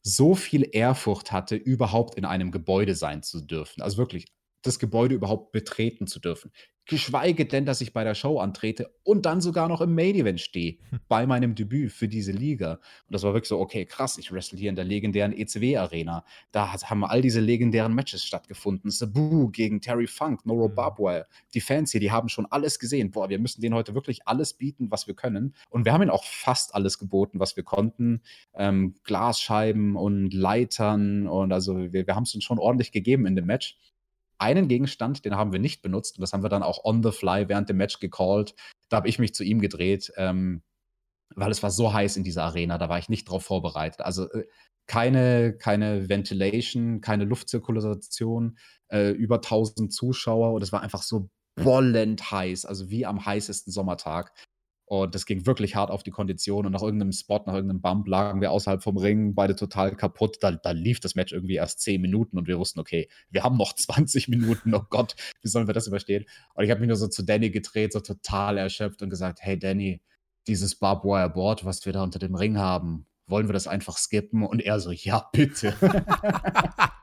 so viel Ehrfurcht hatte, überhaupt in einem Gebäude sein zu dürfen. Also wirklich das Gebäude überhaupt betreten zu dürfen. Geschweige denn, dass ich bei der Show antrete und dann sogar noch im Main Event stehe, hm. bei meinem Debüt für diese Liga. Und das war wirklich so, okay, krass, ich wrestle hier in der legendären ECW Arena. Da haben all diese legendären Matches stattgefunden. Sabu gegen Terry Funk, Noro mhm. Barbwire. Die Fans hier, die haben schon alles gesehen. Boah, wir müssen denen heute wirklich alles bieten, was wir können. Und wir haben ihnen auch fast alles geboten, was wir konnten. Ähm, Glasscheiben und Leitern und also wir, wir haben es uns schon ordentlich gegeben in dem Match. Einen Gegenstand, den haben wir nicht benutzt und das haben wir dann auch on the fly während dem Match gecallt. Da habe ich mich zu ihm gedreht, ähm, weil es war so heiß in dieser Arena, da war ich nicht drauf vorbereitet. Also äh, keine, keine Ventilation, keine Luftzirkulation, äh, über 1000 Zuschauer und es war einfach so bollend heiß, also wie am heißesten Sommertag. Und das ging wirklich hart auf die Kondition. Und nach irgendeinem Spot, nach irgendeinem Bump lagen wir außerhalb vom Ring, beide total kaputt. Da, da lief das Match irgendwie erst 10 Minuten und wir wussten, okay, wir haben noch 20 Minuten. Oh Gott, wie sollen wir das überstehen? Und ich habe mich nur so zu Danny gedreht, so total erschöpft und gesagt: Hey Danny, dieses Barbed Wire Board, was wir da unter dem Ring haben, wollen wir das einfach skippen? Und er so: Ja, bitte.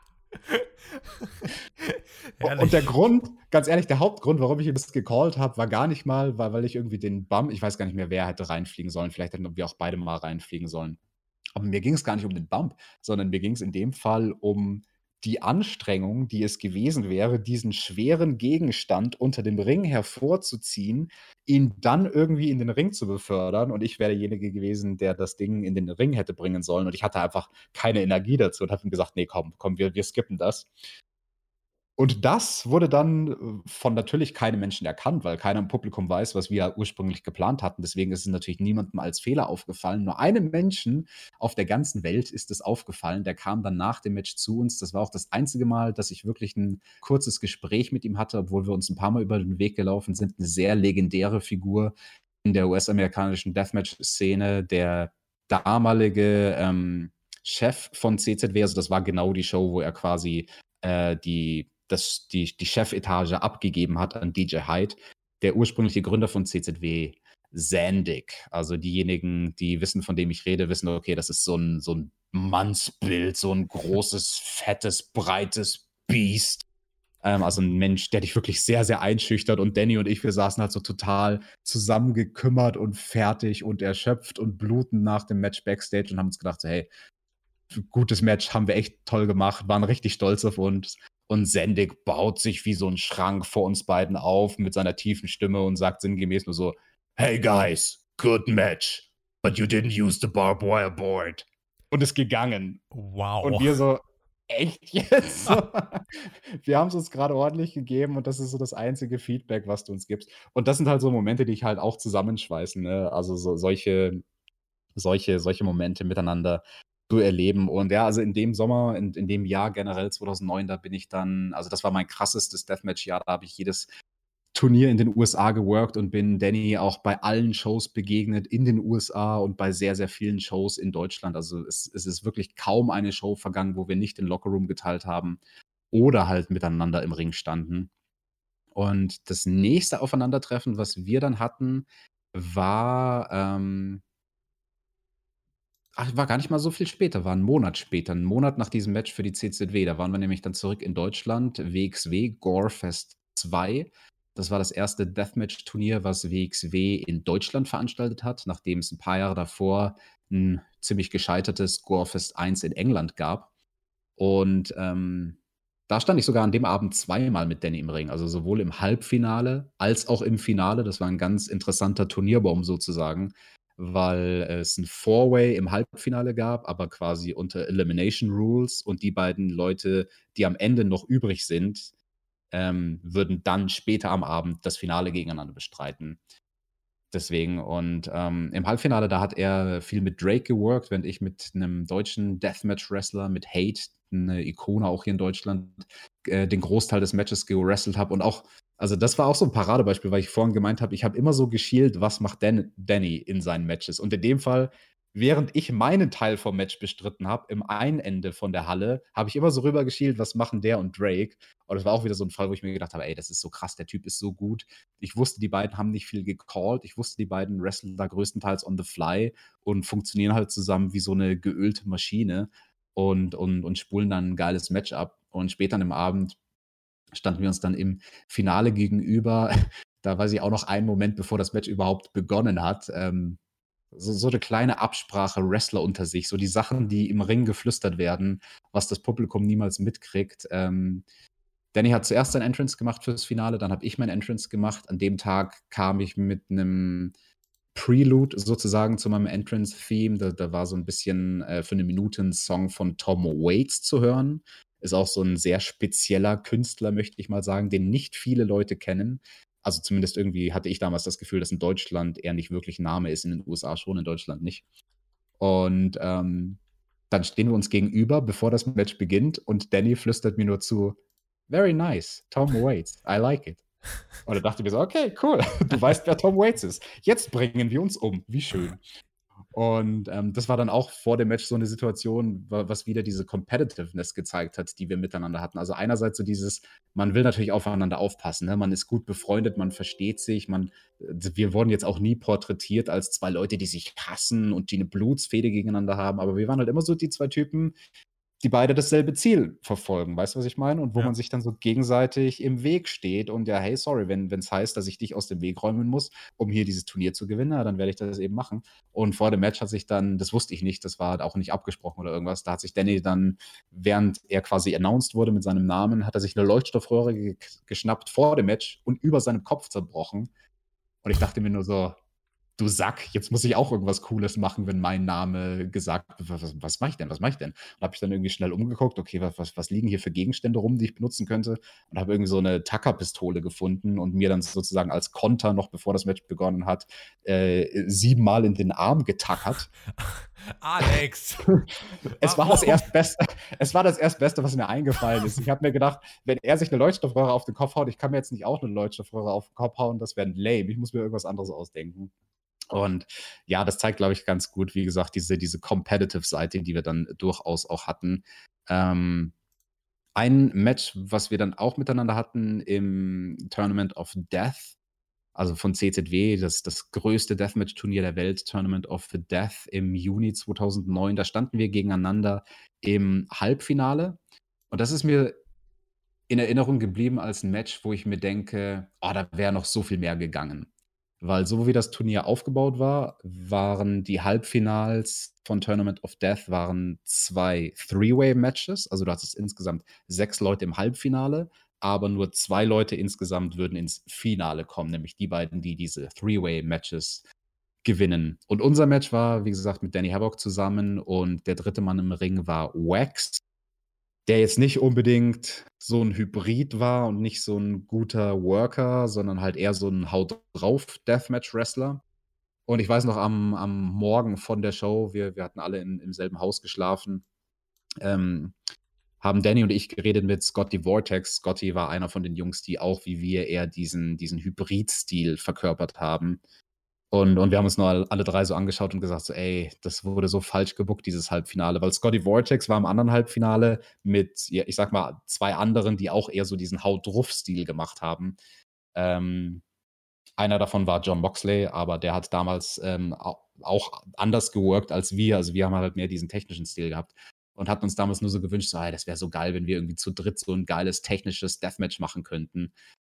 und der Grund, ganz ehrlich, der Hauptgrund, warum ich ihm das gecallt habe, war gar nicht mal, weil, weil ich irgendwie den Bump, ich weiß gar nicht mehr, wer hätte reinfliegen sollen. Vielleicht hätten wir auch beide mal reinfliegen sollen. Aber mir ging es gar nicht um den Bump, sondern mir ging es in dem Fall um die Anstrengung, die es gewesen wäre, diesen schweren Gegenstand unter dem Ring hervorzuziehen, ihn dann irgendwie in den Ring zu befördern. Und ich wäre derjenige gewesen, der das Ding in den Ring hätte bringen sollen. Und ich hatte einfach keine Energie dazu und habe ihm gesagt, nee, komm, komm, wir, wir skippen das. Und das wurde dann äh, von natürlich keinem Menschen erkannt, weil keiner im Publikum weiß, was wir ursprünglich geplant hatten. Deswegen ist es natürlich niemandem als Fehler aufgefallen. Nur einem Menschen auf der ganzen Welt ist es aufgefallen. Der kam dann nach dem Match zu uns. Das war auch das einzige Mal, dass ich wirklich ein kurzes Gespräch mit ihm hatte, obwohl wir uns ein paar Mal über den Weg gelaufen sind. Eine sehr legendäre Figur in der US-amerikanischen Deathmatch-Szene. Der damalige ähm, Chef von CZW, also das war genau die Show, wo er quasi äh, die das, die, die Chefetage abgegeben hat an DJ Hyde, der ursprüngliche Gründer von CZW, Sandig. Also diejenigen, die wissen, von dem ich rede, wissen, okay, das ist so ein, so ein Mannsbild, so ein großes, fettes, breites Biest. Ähm, also ein Mensch, der dich wirklich sehr, sehr einschüchtert. Und Danny und ich, wir saßen halt so total zusammengekümmert und fertig und erschöpft und bluten nach dem Match Backstage und haben uns gedacht, so, hey, gutes Match, haben wir echt toll gemacht, waren richtig stolz auf uns. Und Sendig baut sich wie so ein Schrank vor uns beiden auf mit seiner tiefen Stimme und sagt sinngemäß nur so: Hey guys, good match, but you didn't use the barbed wire board. Und ist gegangen. Wow. Und wir so, echt jetzt? wir haben es uns gerade ordentlich gegeben und das ist so das einzige Feedback, was du uns gibst. Und das sind halt so Momente, die ich halt auch zusammenschweißen. Ne? Also so, solche, solche, solche Momente miteinander zu erleben. Und ja, also in dem Sommer, in, in dem Jahr generell 2009, da bin ich dann, also das war mein krassestes Deathmatch-Jahr, da habe ich jedes Turnier in den USA geworkt und bin Danny auch bei allen Shows begegnet in den USA und bei sehr, sehr vielen Shows in Deutschland. Also es, es ist wirklich kaum eine Show vergangen, wo wir nicht den Lockerroom geteilt haben oder halt miteinander im Ring standen. Und das nächste Aufeinandertreffen, was wir dann hatten, war ähm, Ach, war gar nicht mal so viel später, war ein Monat später, ein Monat nach diesem Match für die CZW. Da waren wir nämlich dann zurück in Deutschland, WXW Gorefest 2. Das war das erste Deathmatch-Turnier, was WXW in Deutschland veranstaltet hat, nachdem es ein paar Jahre davor ein ziemlich gescheitertes Gorefest 1 in England gab. Und ähm, da stand ich sogar an dem Abend zweimal mit Danny im Ring, also sowohl im Halbfinale als auch im Finale. Das war ein ganz interessanter Turnierbaum sozusagen weil es ein Four-Way im Halbfinale gab, aber quasi unter Elimination Rules. Und die beiden Leute, die am Ende noch übrig sind, ähm, würden dann später am Abend das Finale gegeneinander bestreiten. Deswegen. Und ähm, im Halbfinale, da hat er viel mit Drake geworkt, während ich mit einem deutschen Deathmatch-Wrestler, mit Hate, eine Ikone auch hier in Deutschland, äh, den Großteil des Matches gewrestelt habe und auch also, das war auch so ein Paradebeispiel, weil ich vorhin gemeint habe, ich habe immer so geschielt, was macht Dan Danny in seinen Matches. Und in dem Fall, während ich meinen Teil vom Match bestritten habe, im einen Ende von der Halle, habe ich immer so rüber geschielt, was machen der und Drake. Und das war auch wieder so ein Fall, wo ich mir gedacht habe, ey, das ist so krass, der Typ ist so gut. Ich wusste, die beiden haben nicht viel gecallt. Ich wusste, die beiden wrestlen da größtenteils on the fly und funktionieren halt zusammen wie so eine geölte Maschine und, und, und spulen dann ein geiles Match ab. Und später im Abend standen wir uns dann im Finale gegenüber. Da weiß ich auch noch einen Moment, bevor das Match überhaupt begonnen hat. Ähm, so, so, eine kleine Absprache Wrestler unter sich, so die Sachen, die im Ring geflüstert werden, was das Publikum niemals mitkriegt. Ähm, Danny hat zuerst sein Entrance gemacht fürs Finale, dann habe ich mein Entrance gemacht. An dem Tag kam ich mit einem Prelude sozusagen zu meinem Entrance-Theme. Da, da, war so ein bisschen äh, für eine Minute ein Song von Tom Waits zu hören ist auch so ein sehr spezieller Künstler, möchte ich mal sagen, den nicht viele Leute kennen. Also zumindest irgendwie hatte ich damals das Gefühl, dass in Deutschland er nicht wirklich Name ist, in den USA schon, in Deutschland nicht. Und ähm, dann stehen wir uns gegenüber, bevor das Match beginnt, und Danny flüstert mir nur zu: Very nice, Tom Waits, I like it. Und da dachte ich mir so: Okay, cool, du weißt, wer Tom Waits ist. Jetzt bringen wir uns um, wie schön. Und ähm, das war dann auch vor dem Match so eine Situation, was wieder diese Competitiveness gezeigt hat, die wir miteinander hatten. Also einerseits so dieses, man will natürlich aufeinander aufpassen, ne? man ist gut befreundet, man versteht sich, man, wir wurden jetzt auch nie porträtiert als zwei Leute, die sich hassen und die eine Blutsfehde gegeneinander haben, aber wir waren halt immer so die zwei Typen, die beide dasselbe Ziel verfolgen. Weißt du, was ich meine? Und wo ja. man sich dann so gegenseitig im Weg steht und ja, hey, sorry, wenn es heißt, dass ich dich aus dem Weg räumen muss, um hier dieses Turnier zu gewinnen, dann werde ich das eben machen. Und vor dem Match hat sich dann, das wusste ich nicht, das war auch nicht abgesprochen oder irgendwas, da hat sich Danny dann, während er quasi announced wurde mit seinem Namen, hat er sich eine Leuchtstoffröhre ge geschnappt vor dem Match und über seinem Kopf zerbrochen. Und ich dachte mir nur so, du Sack, jetzt muss ich auch irgendwas Cooles machen, wenn mein Name gesagt wird. Was, was mache ich denn? Was mache ich denn? Und habe ich dann irgendwie schnell umgeguckt, okay, was, was, was liegen hier für Gegenstände rum, die ich benutzen könnte? Und habe irgendwie so eine Tacker-Pistole gefunden und mir dann sozusagen als Konter, noch bevor das Match begonnen hat, äh, siebenmal in den Arm getackert. Alex! es, war das Erstbeste, es war das Erstbeste, was mir eingefallen ist. Ich habe mir gedacht, wenn er sich eine Leuchtstoffröhre auf den Kopf haut, ich kann mir jetzt nicht auch eine Leuchtstoffröhre auf den Kopf hauen, das wäre lame. Ich muss mir irgendwas anderes ausdenken. Und ja, das zeigt, glaube ich, ganz gut, wie gesagt, diese, diese Competitive-Seite, die wir dann durchaus auch hatten. Ähm, ein Match, was wir dann auch miteinander hatten im Tournament of Death, also von CZW, das, das größte Deathmatch-Turnier der Welt, Tournament of the Death im Juni 2009. Da standen wir gegeneinander im Halbfinale. Und das ist mir in Erinnerung geblieben als ein Match, wo ich mir denke, oh, da wäre noch so viel mehr gegangen. Weil so wie das Turnier aufgebaut war, waren die Halbfinals von Tournament of Death waren zwei Three-Way-Matches. Also du hattest insgesamt sechs Leute im Halbfinale, aber nur zwei Leute insgesamt würden ins Finale kommen, nämlich die beiden, die diese Three-Way-Matches gewinnen. Und unser Match war, wie gesagt, mit Danny Havoc zusammen und der dritte Mann im Ring war Wax der jetzt nicht unbedingt so ein Hybrid war und nicht so ein guter Worker, sondern halt eher so ein Haut drauf Deathmatch-Wrestler. Und ich weiß noch, am, am Morgen von der Show, wir, wir hatten alle in, im selben Haus geschlafen, ähm, haben Danny und ich geredet mit Scotty Vortex. Scotty war einer von den Jungs, die auch wie wir eher diesen, diesen Hybrid-Stil verkörpert haben. Und, und wir haben uns nur alle drei so angeschaut und gesagt, so, ey, das wurde so falsch gebuckt, dieses Halbfinale. Weil Scotty Vortex war im anderen Halbfinale mit, ich sag mal, zwei anderen, die auch eher so diesen Haut-Druff-Stil gemacht haben. Ähm, einer davon war John Moxley, aber der hat damals ähm, auch anders geworkt als wir. Also wir haben halt mehr diesen technischen Stil gehabt und hatten uns damals nur so gewünscht, so, ey, das wäre so geil, wenn wir irgendwie zu dritt so ein geiles technisches Deathmatch machen könnten.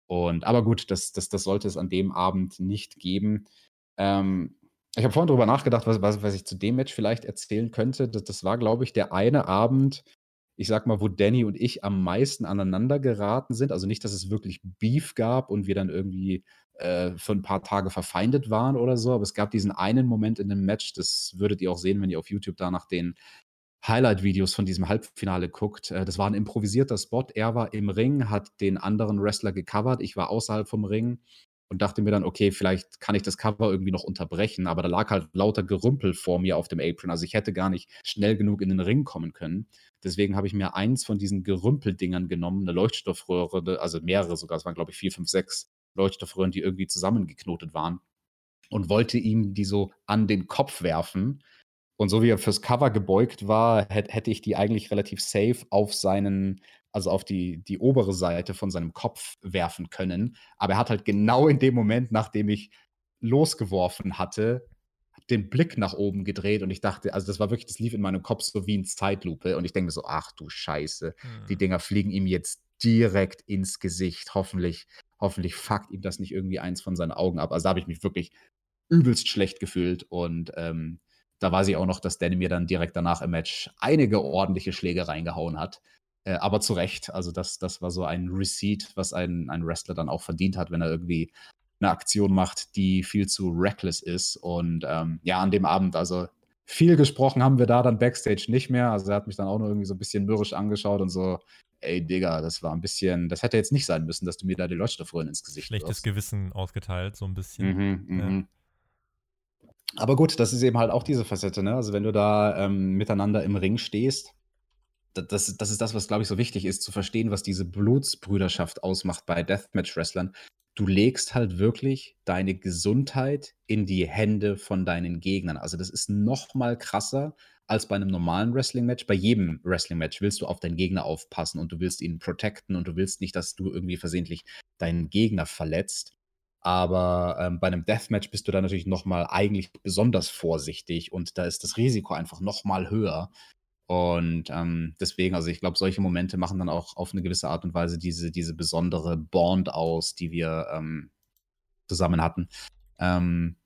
Und aber gut, das, das, das sollte es an dem Abend nicht geben. Ähm, ich habe vorhin darüber nachgedacht, was, was, was ich zu dem Match vielleicht erzählen könnte. Das, das war, glaube ich, der eine Abend, ich sag mal, wo Danny und ich am meisten aneinander geraten sind. Also nicht, dass es wirklich Beef gab und wir dann irgendwie äh, für ein paar Tage verfeindet waren oder so, aber es gab diesen einen Moment in dem Match, das würdet ihr auch sehen, wenn ihr auf YouTube da nach den Highlight-Videos von diesem Halbfinale guckt. Äh, das war ein improvisierter Spot. Er war im Ring, hat den anderen Wrestler gecovert. Ich war außerhalb vom Ring und dachte mir dann, okay, vielleicht kann ich das Cover irgendwie noch unterbrechen, aber da lag halt lauter Gerümpel vor mir auf dem Apron. Also ich hätte gar nicht schnell genug in den Ring kommen können. Deswegen habe ich mir eins von diesen Gerümpeldingern genommen, eine Leuchtstoffröhre, also mehrere sogar, es waren glaube ich vier, fünf, sechs Leuchtstoffröhren, die irgendwie zusammengeknotet waren und wollte ihm die so an den Kopf werfen. Und so wie er fürs Cover gebeugt war, hätte ich die eigentlich relativ safe auf seinen also auf die, die obere Seite von seinem Kopf werfen können. Aber er hat halt genau in dem Moment, nachdem ich losgeworfen hatte, den Blick nach oben gedreht und ich dachte, also das war wirklich, das lief in meinem Kopf so wie in Zeitlupe und ich denke so, ach du Scheiße, hm. die Dinger fliegen ihm jetzt direkt ins Gesicht. Hoffentlich, hoffentlich fuckt ihm das nicht irgendwie eins von seinen Augen ab. Also da habe ich mich wirklich übelst schlecht gefühlt und ähm, da weiß ich auch noch, dass Danny mir dann direkt danach im Match einige ordentliche Schläge reingehauen hat. Äh, aber zu Recht. Also, das, das war so ein Receipt, was ein, ein Wrestler dann auch verdient hat, wenn er irgendwie eine Aktion macht, die viel zu reckless ist. Und ähm, ja, an dem Abend, also viel gesprochen haben wir da dann Backstage nicht mehr. Also er hat mich dann auch nur irgendwie so ein bisschen mürrisch angeschaut und so, ey Digga, das war ein bisschen, das hätte jetzt nicht sein müssen, dass du mir da die Leuchtstoffröhren ins Gesicht Schlechtes wirfst. Gewissen ausgeteilt, so ein bisschen. Mhm, ja. Mhm. Aber gut, das ist eben halt auch diese Facette, ne? Also wenn du da ähm, miteinander im Ring stehst, das, das ist das, was, glaube ich, so wichtig ist, zu verstehen, was diese Blutsbrüderschaft ausmacht bei Deathmatch-Wrestlern. Du legst halt wirklich deine Gesundheit in die Hände von deinen Gegnern. Also das ist noch mal krasser als bei einem normalen Wrestling-Match. Bei jedem Wrestling-Match willst du auf deinen Gegner aufpassen und du willst ihn protecten und du willst nicht, dass du irgendwie versehentlich deinen Gegner verletzt. Aber ähm, bei einem Deathmatch bist du da natürlich noch mal eigentlich besonders vorsichtig und da ist das Risiko einfach noch mal höher. Und ähm, deswegen, also ich glaube, solche Momente machen dann auch auf eine gewisse Art und Weise diese, diese besondere Bond aus, die wir ähm, zusammen hatten. Ähm,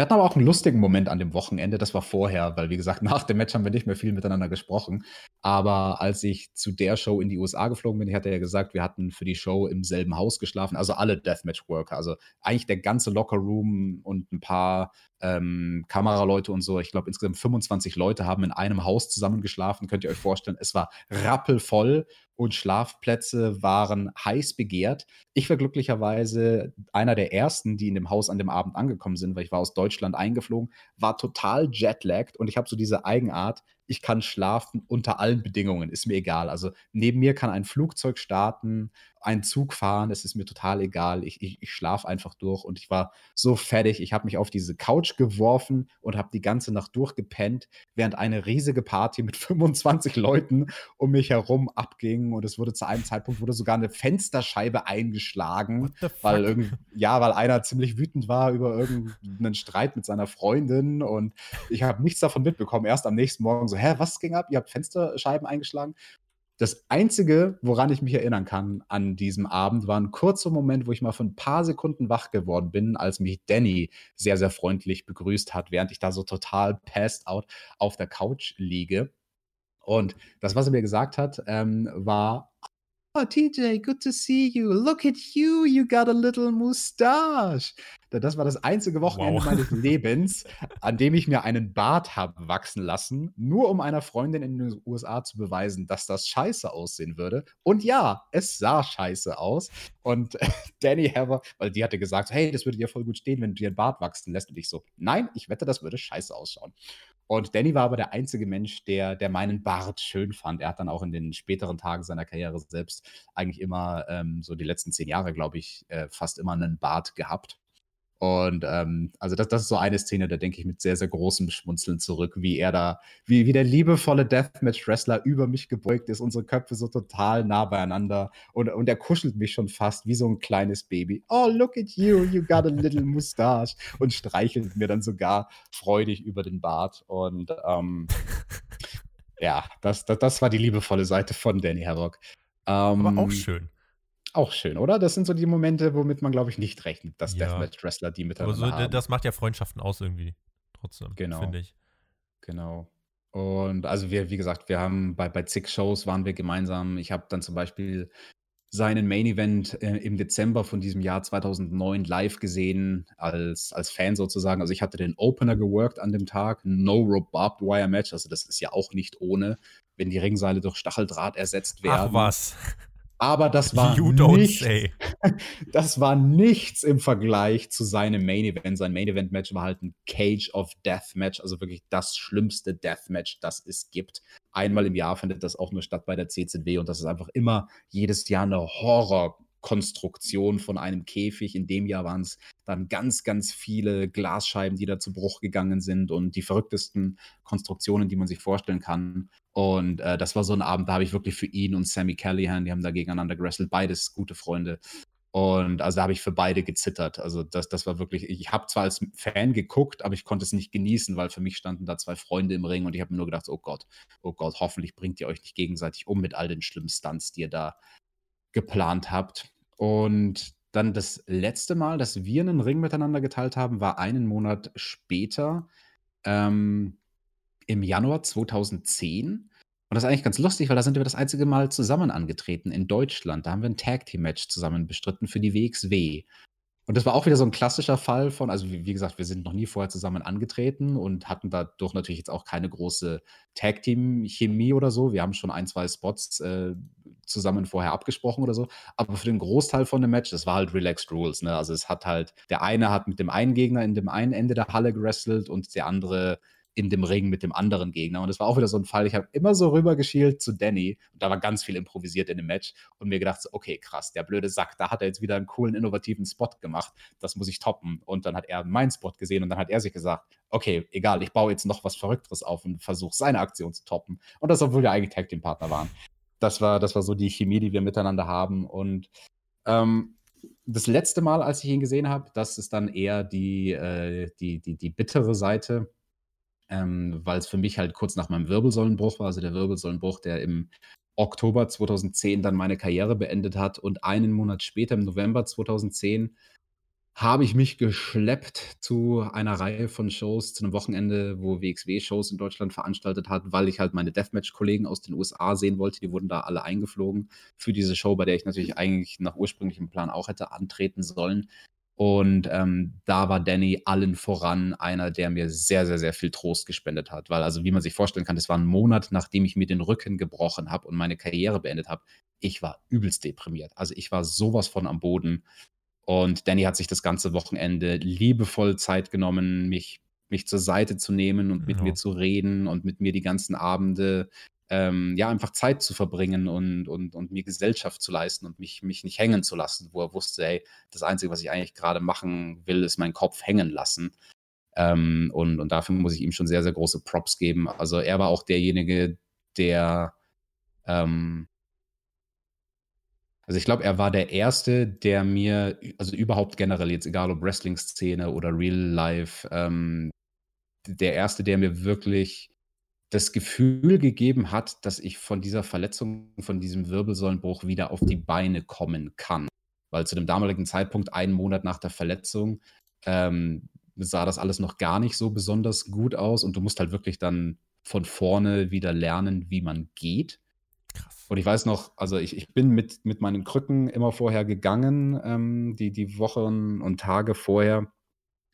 wir hatten aber auch einen lustigen Moment an dem Wochenende, das war vorher, weil wie gesagt, nach dem Match haben wir nicht mehr viel miteinander gesprochen. Aber als ich zu der Show in die USA geflogen bin, ich hatte ja gesagt, wir hatten für die Show im selben Haus geschlafen, also alle Deathmatch-Worker, also eigentlich der ganze Locker-Room und ein paar ähm, Kameraleute und so. Ich glaube, insgesamt 25 Leute haben in einem Haus zusammen geschlafen. Könnt ihr euch vorstellen, es war rappelvoll und Schlafplätze waren heiß begehrt. Ich war glücklicherweise einer der ersten, die in dem Haus an dem Abend angekommen sind, weil ich war aus Deutschland eingeflogen, war total jetlagged und ich habe so diese Eigenart, ich kann schlafen unter allen Bedingungen, ist mir egal. Also neben mir kann ein Flugzeug starten, ein Zug fahren, es ist mir total egal. Ich, ich, ich schlafe einfach durch und ich war so fertig. Ich habe mich auf diese Couch geworfen und habe die ganze Nacht durchgepennt, während eine riesige Party mit 25 Leuten um mich herum abging und es wurde zu einem Zeitpunkt wurde sogar eine Fensterscheibe eingeschlagen, weil irgendwie, ja, weil einer ziemlich wütend war über irgendeinen Streit mit seiner Freundin und ich habe nichts davon mitbekommen. Erst am nächsten Morgen so, hä, was ging ab? Ihr habt Fensterscheiben eingeschlagen? Das Einzige, woran ich mich erinnern kann an diesem Abend, war ein kurzer Moment, wo ich mal für ein paar Sekunden wach geworden bin, als mich Danny sehr, sehr freundlich begrüßt hat, während ich da so total passed out auf der Couch liege. Und das, was er mir gesagt hat, ähm, war, Oh, TJ, good to see you. Look at you, you got a little mustache. Das war das einzige Wochenende wow. meines Lebens, an dem ich mir einen Bart habe wachsen lassen, nur um einer Freundin in den USA zu beweisen, dass das scheiße aussehen würde. Und ja, es sah scheiße aus. Und Danny Heather, weil die hatte gesagt, hey, das würde dir voll gut stehen, wenn du dir einen Bart wachsen lässt. Und ich so, nein, ich wette, das würde scheiße ausschauen. Und Danny war aber der einzige Mensch, der, der meinen Bart schön fand. Er hat dann auch in den späteren Tagen seiner Karriere selbst eigentlich immer, ähm, so die letzten zehn Jahre, glaube ich, äh, fast immer einen Bart gehabt. Und ähm, also das, das ist so eine Szene, da denke ich mit sehr, sehr großem Schmunzeln zurück, wie er da, wie, wie der liebevolle Deathmatch-Wrestler über mich gebeugt ist, unsere Köpfe so total nah beieinander und, und er kuschelt mich schon fast wie so ein kleines Baby. Oh, look at you, you got a little mustache und streichelt mir dann sogar freudig über den Bart. Und ähm, ja, das, das, das war die liebevolle Seite von Danny Harrock. Ähm, Aber auch schön. Auch schön, oder? Das sind so die Momente, womit man, glaube ich, nicht rechnet, dass ja. Deathmatch-Wrestler die miteinander Aber so, haben. Das macht ja Freundschaften aus irgendwie. Trotzdem, genau. finde ich. Genau. Und also wir, wie gesagt, wir haben bei, bei zig Shows waren wir gemeinsam. Ich habe dann zum Beispiel seinen Main Event äh, im Dezember von diesem Jahr 2009 live gesehen, als, als Fan sozusagen. Also ich hatte den Opener geworkt an dem Tag, No Rope Barbed Wire Match, also das ist ja auch nicht ohne, wenn die Ringseile durch Stacheldraht ersetzt werden. Ach was. Aber das war, nichts, das war nichts im Vergleich zu seinem Main Event. Sein Main Event Match war halt ein Cage of Death Match, also wirklich das schlimmste Death Match, das es gibt. Einmal im Jahr findet das auch nur statt bei der CZW und das ist einfach immer jedes Jahr eine Horror Konstruktion von einem Käfig. In dem Jahr waren es dann ganz, ganz viele Glasscheiben, die da zu Bruch gegangen sind und die verrücktesten Konstruktionen, die man sich vorstellen kann. Und äh, das war so ein Abend, da habe ich wirklich für ihn und Sammy Callahan, die haben da gegeneinander gewrestelt, beides gute Freunde. Und also da habe ich für beide gezittert. Also das, das war wirklich, ich habe zwar als Fan geguckt, aber ich konnte es nicht genießen, weil für mich standen da zwei Freunde im Ring und ich habe mir nur gedacht, oh Gott, oh Gott, hoffentlich bringt ihr euch nicht gegenseitig um mit all den schlimmen Stunts, die ihr da geplant habt. Und dann das letzte Mal, dass wir einen Ring miteinander geteilt haben, war einen Monat später, ähm, im Januar 2010. Und das ist eigentlich ganz lustig, weil da sind wir das einzige Mal zusammen angetreten in Deutschland. Da haben wir ein Tag Team Match zusammen bestritten für die WXW. Und das war auch wieder so ein klassischer Fall von also, wie gesagt, wir sind noch nie vorher zusammen angetreten und hatten dadurch natürlich jetzt auch keine große Tag-Team-Chemie oder so. Wir haben schon ein, 2 Spots, äh, zusammen vorher abgesprochen oder so. Aber für den Großteil von dem Match, das war halt Relaxed Rules, ne? Also, es hat halt der eine hat mit dem einen Gegner in dem einen Ende der Halle gewrestelt und der andere in dem Ring mit dem anderen Gegner. Und das war auch wieder so ein Fall, ich habe immer so rübergeschielt zu Danny und da war ganz viel improvisiert in dem Match und mir gedacht, so, okay, krass, der blöde Sack, da hat er jetzt wieder einen coolen, innovativen Spot gemacht, das muss ich toppen. Und dann hat er meinen Spot gesehen und dann hat er sich gesagt, okay, egal, ich baue jetzt noch was Verrückteres auf und versuche seine Aktion zu toppen. Und das, obwohl wir eigentlich Tag Team Partner waren. Das war, das war so die Chemie, die wir miteinander haben und ähm, das letzte Mal, als ich ihn gesehen habe, das ist dann eher die, äh, die, die, die bittere Seite ähm, weil es für mich halt kurz nach meinem Wirbelsäulenbruch war, also der Wirbelsäulenbruch, der im Oktober 2010 dann meine Karriere beendet hat und einen Monat später, im November 2010, habe ich mich geschleppt zu einer Reihe von Shows, zu einem Wochenende, wo WXW Shows in Deutschland veranstaltet hat, weil ich halt meine Deathmatch-Kollegen aus den USA sehen wollte. Die wurden da alle eingeflogen für diese Show, bei der ich natürlich eigentlich nach ursprünglichem Plan auch hätte antreten sollen. Und ähm, da war Danny allen voran einer, der mir sehr, sehr, sehr viel Trost gespendet hat. Weil, also wie man sich vorstellen kann, das war ein Monat, nachdem ich mir den Rücken gebrochen habe und meine Karriere beendet habe. Ich war übelst deprimiert. Also ich war sowas von am Boden. Und Danny hat sich das ganze Wochenende liebevoll Zeit genommen, mich, mich zur Seite zu nehmen und mit ja. mir zu reden und mit mir die ganzen Abende ähm, ja, einfach Zeit zu verbringen und, und, und mir Gesellschaft zu leisten und mich, mich nicht hängen zu lassen, wo er wusste, ey, das Einzige, was ich eigentlich gerade machen will, ist meinen Kopf hängen lassen. Ähm, und, und dafür muss ich ihm schon sehr, sehr große Props geben. Also er war auch derjenige, der, ähm, also ich glaube, er war der Erste, der mir, also überhaupt generell, jetzt egal ob Wrestling-Szene oder Real Life, ähm, der Erste, der mir wirklich das Gefühl gegeben hat, dass ich von dieser Verletzung, von diesem Wirbelsäulenbruch wieder auf die Beine kommen kann. Weil zu dem damaligen Zeitpunkt, einen Monat nach der Verletzung, ähm, sah das alles noch gar nicht so besonders gut aus und du musst halt wirklich dann von vorne wieder lernen, wie man geht. Krass. Und ich weiß noch, also ich, ich bin mit, mit meinen Krücken immer vorher gegangen, ähm, die, die Wochen und Tage vorher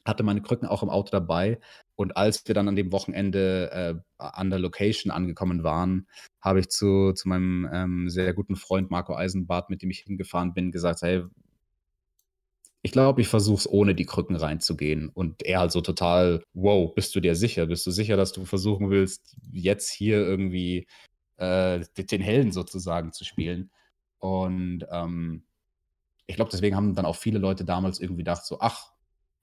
hatte meine Krücken auch im Auto dabei. Und als wir dann an dem Wochenende äh, an der Location angekommen waren, habe ich zu, zu meinem ähm, sehr guten Freund Marco Eisenbart, mit dem ich hingefahren bin, gesagt, hey, ich glaube, ich versuche es ohne die Krücken reinzugehen. Und er halt so total, wow, bist du dir sicher? Bist du sicher, dass du versuchen willst, jetzt hier irgendwie äh, den Helden sozusagen zu spielen? Und ähm, ich glaube, deswegen haben dann auch viele Leute damals irgendwie gedacht, so, ach,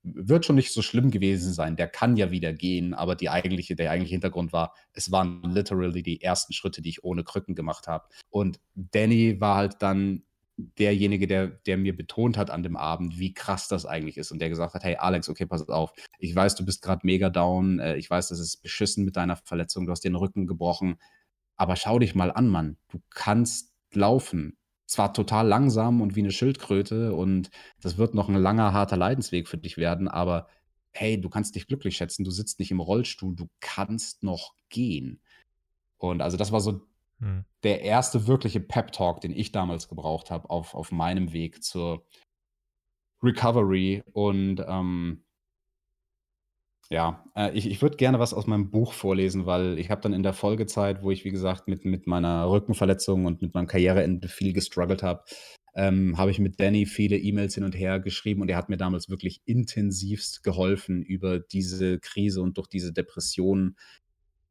wird schon nicht so schlimm gewesen sein. Der kann ja wieder gehen, aber die eigentliche, der eigentliche Hintergrund war, es waren literally die ersten Schritte, die ich ohne Krücken gemacht habe. Und Danny war halt dann derjenige, der, der mir betont hat an dem Abend, wie krass das eigentlich ist. Und der gesagt hat, hey Alex, okay, pass auf, ich weiß, du bist gerade mega down, äh, ich weiß, das ist beschissen mit deiner Verletzung, du hast den Rücken gebrochen, aber schau dich mal an, Mann, du kannst laufen, zwar total langsam und wie eine Schildkröte und das wird noch ein langer, harter Leidensweg für dich werden, aber hey, du kannst dich glücklich schätzen, du sitzt nicht im Rollstuhl, du kannst noch gehen. Und also das war so hm. der erste wirkliche Pep-Talk, den ich damals gebraucht habe auf, auf meinem Weg zur Recovery. Und ähm, ja, äh, ich ich würde gerne was aus meinem Buch vorlesen, weil ich habe dann in der Folgezeit, wo ich, wie gesagt, mit mit meiner Rückenverletzung und mit meinem Karriereende viel gestruggelt habe, ähm, habe ich mit Danny viele E-Mails hin und her geschrieben und er hat mir damals wirklich intensivst geholfen, über diese Krise und durch diese Depression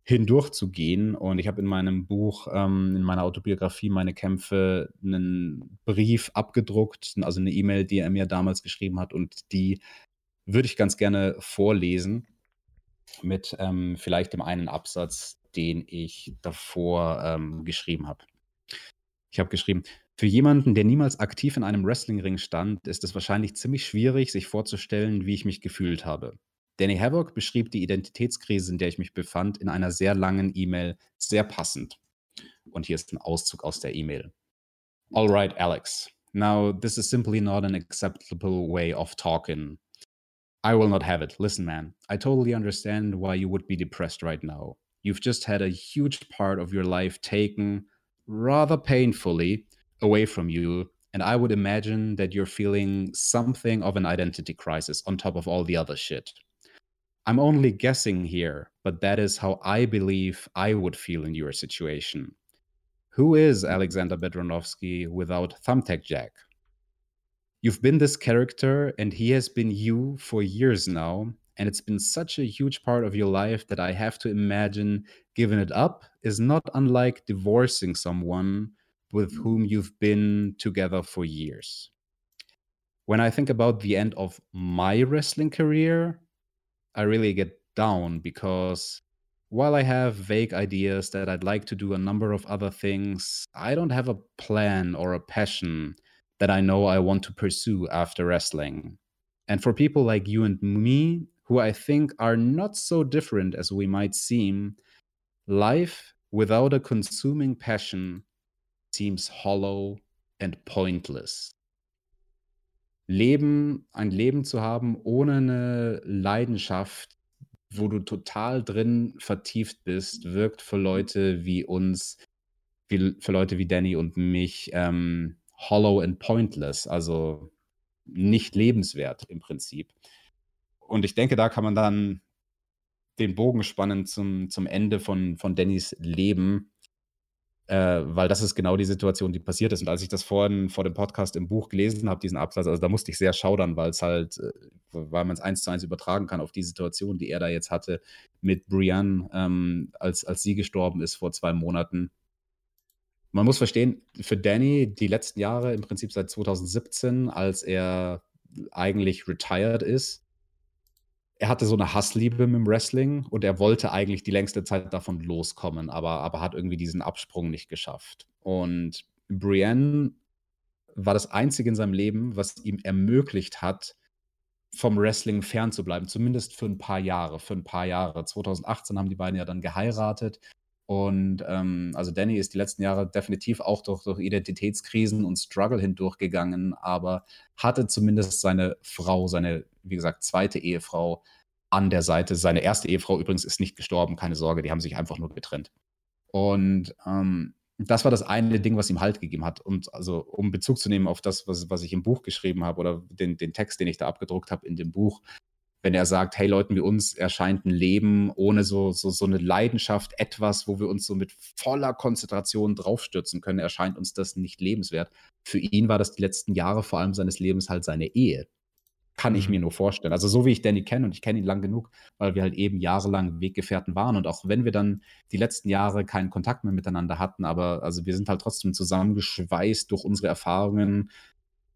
hindurchzugehen. Und ich habe in meinem Buch, ähm, in meiner Autobiografie „Meine Kämpfe“ einen Brief abgedruckt, also eine E-Mail, die er mir damals geschrieben hat und die würde ich ganz gerne vorlesen mit ähm, vielleicht dem einen Absatz, den ich davor ähm, geschrieben habe. Ich habe geschrieben, für jemanden, der niemals aktiv in einem Wrestlingring stand, ist es wahrscheinlich ziemlich schwierig, sich vorzustellen, wie ich mich gefühlt habe. Danny Havoc beschrieb die Identitätskrise, in der ich mich befand, in einer sehr langen E-Mail sehr passend. Und hier ist ein Auszug aus der E-Mail. All right, Alex. Now, this is simply not an acceptable way of talking. I will not have it. Listen, man, I totally understand why you would be depressed right now. You've just had a huge part of your life taken rather painfully away from you And I would imagine that you're feeling something of an identity crisis on top of all the other shit. I'm only guessing here, but that is how I believe I would feel in your situation. Who is Alexander Bedronovsky without Thumbtack Jack? You've been this character, and he has been you for years now, and it's been such a huge part of your life that I have to imagine giving it up is not unlike divorcing someone with mm. whom you've been together for years. When I think about the end of my wrestling career, I really get down because while I have vague ideas that I'd like to do a number of other things, I don't have a plan or a passion that I know I want to pursue after wrestling. And for people like you and me, who I think are not so different as we might seem, life without a consuming passion seems hollow and pointless. Leben, ein Leben zu haben ohne eine Leidenschaft, wo du total drin vertieft bist, wirkt für Leute wie uns, wie, für Leute wie Danny und mich, ähm, hollow and pointless, also nicht lebenswert im Prinzip. Und ich denke, da kann man dann den Bogen spannen zum, zum Ende von, von Dannys Leben, äh, weil das ist genau die Situation, die passiert ist. Und als ich das vorhin vor dem Podcast im Buch gelesen habe, diesen Absatz, also da musste ich sehr schaudern, weil es halt, äh, weil man es eins zu eins übertragen kann auf die Situation, die er da jetzt hatte mit Brienne, ähm, als, als sie gestorben ist vor zwei Monaten. Man muss verstehen, für Danny die letzten Jahre, im Prinzip seit 2017, als er eigentlich retired ist, er hatte so eine Hassliebe mit dem Wrestling und er wollte eigentlich die längste Zeit davon loskommen, aber, aber hat irgendwie diesen Absprung nicht geschafft. Und Brienne war das Einzige in seinem Leben, was ihm ermöglicht hat, vom Wrestling fernzubleiben, zumindest für ein paar Jahre. Für ein paar Jahre. 2018 haben die beiden ja dann geheiratet. Und ähm, also Danny ist die letzten Jahre definitiv auch durch, durch Identitätskrisen und Struggle hindurchgegangen, aber hatte zumindest seine Frau, seine wie gesagt, zweite Ehefrau an der Seite. Seine erste Ehefrau übrigens ist nicht gestorben, keine Sorge, die haben sich einfach nur getrennt. Und ähm, das war das eine Ding, was ihm Halt gegeben hat. Und also, um Bezug zu nehmen auf das, was, was ich im Buch geschrieben habe oder den, den Text, den ich da abgedruckt habe in dem Buch, wenn er sagt, hey Leuten wie uns erscheint ein Leben ohne so, so, so eine Leidenschaft, etwas, wo wir uns so mit voller Konzentration draufstürzen können, erscheint uns das nicht lebenswert. Für ihn war das die letzten Jahre vor allem seines Lebens halt seine Ehe. Kann ich mir mhm. nur vorstellen. Also so wie ich Danny kenne und ich kenne ihn lang genug, weil wir halt eben jahrelang Weggefährten waren und auch wenn wir dann die letzten Jahre keinen Kontakt mehr miteinander hatten, aber also wir sind halt trotzdem zusammengeschweißt durch unsere Erfahrungen.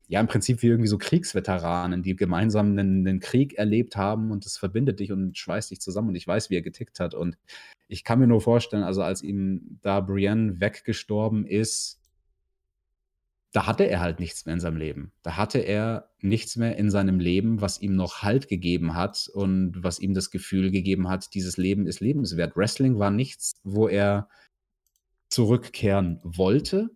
Ja, im Prinzip wie irgendwie so Kriegsveteranen, die gemeinsam einen, einen Krieg erlebt haben und das verbindet dich und schweißt dich zusammen und ich weiß, wie er getickt hat und ich kann mir nur vorstellen, also als ihm da Brienne weggestorben ist, da hatte er halt nichts mehr in seinem Leben. Da hatte er nichts mehr in seinem Leben, was ihm noch Halt gegeben hat und was ihm das Gefühl gegeben hat, dieses Leben ist lebenswert. Wrestling war nichts, wo er zurückkehren wollte.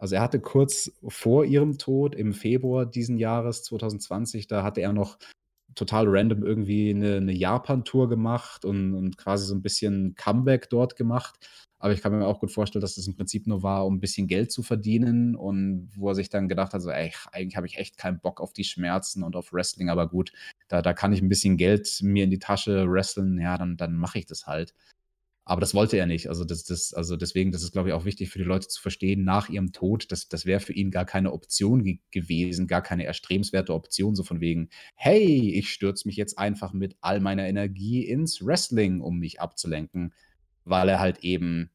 Also er hatte kurz vor ihrem Tod im Februar diesen Jahres 2020, da hatte er noch total random irgendwie eine, eine Japan-Tour gemacht und, und quasi so ein bisschen Comeback dort gemacht. Aber ich kann mir auch gut vorstellen, dass das im Prinzip nur war, um ein bisschen Geld zu verdienen und wo er sich dann gedacht hat, so, ey, eigentlich habe ich echt keinen Bock auf die Schmerzen und auf Wrestling, aber gut, da, da kann ich ein bisschen Geld mir in die Tasche wresteln, ja, dann, dann mache ich das halt. Aber das wollte er nicht. Also, das, das, also deswegen, das ist, glaube ich, auch wichtig für die Leute zu verstehen, nach ihrem Tod, das, das wäre für ihn gar keine Option ge gewesen, gar keine erstrebenswerte Option, so von wegen, hey, ich stürze mich jetzt einfach mit all meiner Energie ins Wrestling, um mich abzulenken weil er halt eben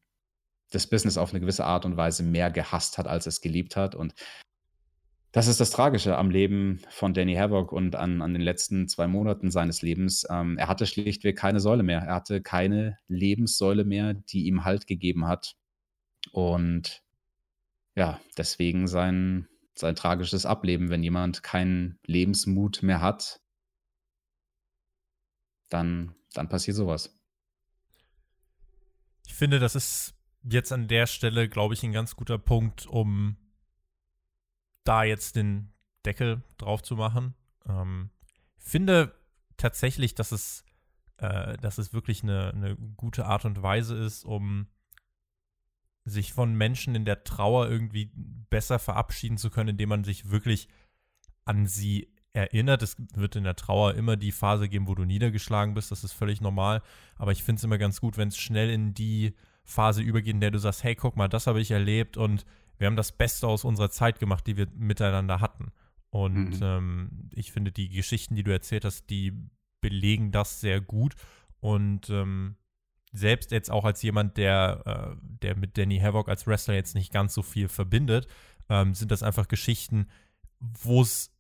das Business auf eine gewisse Art und Weise mehr gehasst hat, als es geliebt hat. Und das ist das Tragische am Leben von Danny Havoc und an, an den letzten zwei Monaten seines Lebens. Ähm, er hatte schlichtweg keine Säule mehr. Er hatte keine Lebenssäule mehr, die ihm Halt gegeben hat. Und ja, deswegen sein, sein tragisches Ableben. Wenn jemand keinen Lebensmut mehr hat, dann, dann passiert sowas. Ich finde, das ist jetzt an der Stelle, glaube ich, ein ganz guter Punkt, um da jetzt den Deckel drauf zu machen. Ähm, finde tatsächlich, dass es, äh, dass es wirklich eine, eine gute Art und Weise ist, um sich von Menschen in der Trauer irgendwie besser verabschieden zu können, indem man sich wirklich an sie erinnert. Es wird in der Trauer immer die Phase geben, wo du niedergeschlagen bist. Das ist völlig normal. Aber ich finde es immer ganz gut, wenn es schnell in die Phase übergeht, in der du sagst, hey, guck mal, das habe ich erlebt und wir haben das Beste aus unserer Zeit gemacht, die wir miteinander hatten. Und mhm. ähm, ich finde, die Geschichten, die du erzählt hast, die belegen das sehr gut. Und ähm, selbst jetzt auch als jemand, der, äh, der mit Danny Havoc als Wrestler jetzt nicht ganz so viel verbindet, ähm, sind das einfach Geschichten, wo es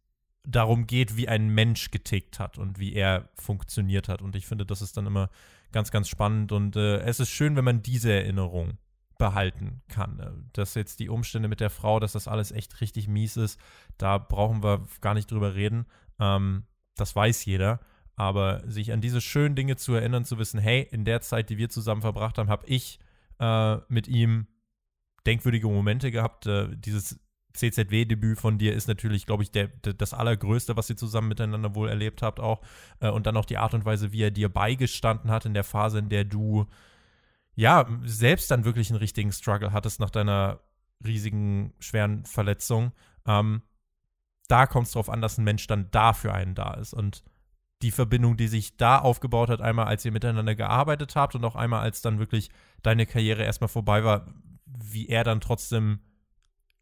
darum geht, wie ein Mensch getickt hat und wie er funktioniert hat. Und ich finde, das ist dann immer ganz, ganz spannend. Und äh, es ist schön, wenn man diese Erinnerung behalten kann. Äh, dass jetzt die Umstände mit der Frau, dass das alles echt richtig mies ist, da brauchen wir gar nicht drüber reden. Ähm, das weiß jeder. Aber sich an diese schönen Dinge zu erinnern, zu wissen, hey, in der Zeit, die wir zusammen verbracht haben, habe ich äh, mit ihm denkwürdige Momente gehabt. Äh, dieses CZW-Debüt von dir ist natürlich, glaube ich, der, der, das Allergrößte, was ihr zusammen miteinander wohl erlebt habt auch. Äh, und dann auch die Art und Weise, wie er dir beigestanden hat in der Phase, in der du ja selbst dann wirklich einen richtigen Struggle hattest nach deiner riesigen, schweren Verletzung. Ähm, da kommt es darauf an, dass ein Mensch dann da für einen da ist. Und die Verbindung, die sich da aufgebaut hat, einmal als ihr miteinander gearbeitet habt und auch einmal als dann wirklich deine Karriere erstmal vorbei war, wie er dann trotzdem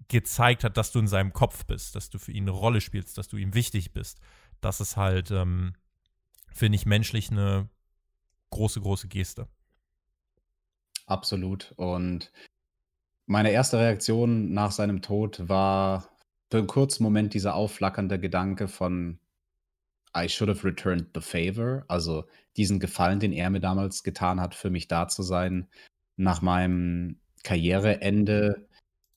gezeigt hat, dass du in seinem Kopf bist, dass du für ihn eine Rolle spielst, dass du ihm wichtig bist. Das ist halt, ähm, finde ich, menschlich eine große, große Geste. Absolut. Und meine erste Reaktion nach seinem Tod war für einen kurzen Moment dieser aufflackernde Gedanke von, I should have returned the favor. Also diesen Gefallen, den er mir damals getan hat, für mich da zu sein. Nach meinem Karriereende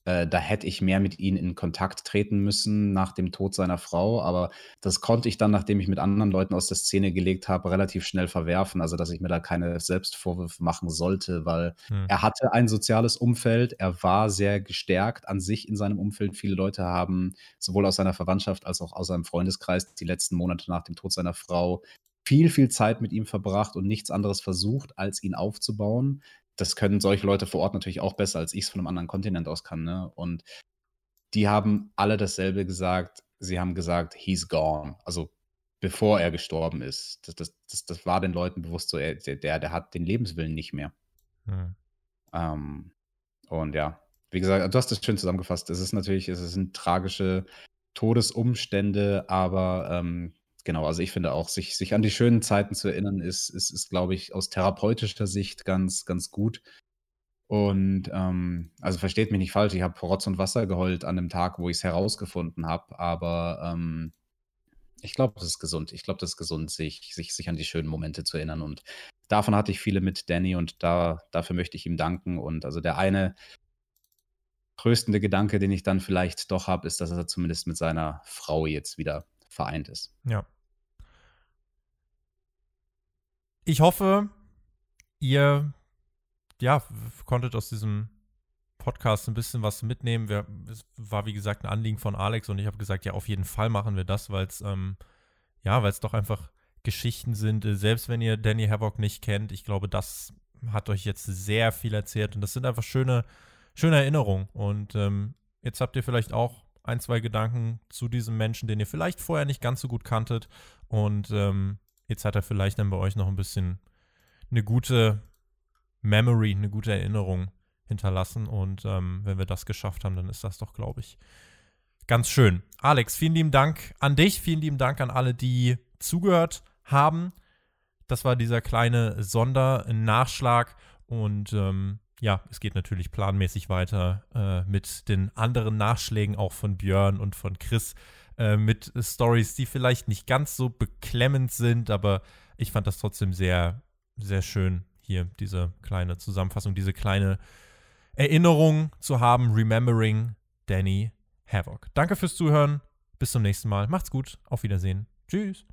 äh, da hätte ich mehr mit ihm in Kontakt treten müssen nach dem Tod seiner Frau. Aber das konnte ich dann, nachdem ich mit anderen Leuten aus der Szene gelegt habe, relativ schnell verwerfen. Also, dass ich mir da keine Selbstvorwürfe machen sollte, weil hm. er hatte ein soziales Umfeld. Er war sehr gestärkt an sich in seinem Umfeld. Viele Leute haben sowohl aus seiner Verwandtschaft als auch aus seinem Freundeskreis die letzten Monate nach dem Tod seiner Frau viel, viel Zeit mit ihm verbracht und nichts anderes versucht, als ihn aufzubauen das können solche Leute vor Ort natürlich auch besser, als ich es von einem anderen Kontinent aus kann. Ne? Und die haben alle dasselbe gesagt. Sie haben gesagt, he's gone. Also bevor er gestorben ist. Das, das, das, das war den Leuten bewusst so, er, der, der hat den Lebenswillen nicht mehr. Hm. Ähm, und ja, wie gesagt, du hast das schön zusammengefasst. Es ist natürlich, es sind tragische Todesumstände, aber ähm, Genau, also ich finde auch, sich, sich an die schönen Zeiten zu erinnern, ist, ist, ist glaube ich, aus therapeutischer Sicht ganz, ganz gut. Und ähm, also versteht mich nicht falsch, ich habe Rotz und Wasser geheult an dem Tag, wo ich es herausgefunden habe, aber ähm, ich glaube, das ist gesund. Ich glaube, das ist gesund, sich, sich, sich an die schönen Momente zu erinnern. Und davon hatte ich viele mit Danny und da, dafür möchte ich ihm danken. Und also der eine tröstende Gedanke, den ich dann vielleicht doch habe, ist, dass er zumindest mit seiner Frau jetzt wieder vereint ist. Ja, ich hoffe, ihr ja, konntet aus diesem Podcast ein bisschen was mitnehmen. Wir, es war, wie gesagt, ein Anliegen von Alex und ich habe gesagt, ja, auf jeden Fall machen wir das, weil es, ähm, ja, weil es doch einfach Geschichten sind. Selbst wenn ihr Danny Havoc nicht kennt, ich glaube, das hat euch jetzt sehr viel erzählt und das sind einfach schöne, schöne Erinnerungen. Und ähm, jetzt habt ihr vielleicht auch ein, zwei Gedanken zu diesem Menschen, den ihr vielleicht vorher nicht ganz so gut kanntet. Und ähm, Jetzt hat er vielleicht dann bei euch noch ein bisschen eine gute Memory, eine gute Erinnerung hinterlassen. Und ähm, wenn wir das geschafft haben, dann ist das doch, glaube ich, ganz schön. Alex, vielen lieben Dank an dich, vielen lieben Dank an alle, die zugehört haben. Das war dieser kleine Sondernachschlag und ähm, ja, es geht natürlich planmäßig weiter äh, mit den anderen Nachschlägen auch von Björn und von Chris. Äh, mit Stories, die vielleicht nicht ganz so beklemmend sind, aber ich fand das trotzdem sehr, sehr schön, hier diese kleine Zusammenfassung, diese kleine Erinnerung zu haben. Remembering Danny Havoc. Danke fürs Zuhören. Bis zum nächsten Mal. Macht's gut. Auf Wiedersehen. Tschüss.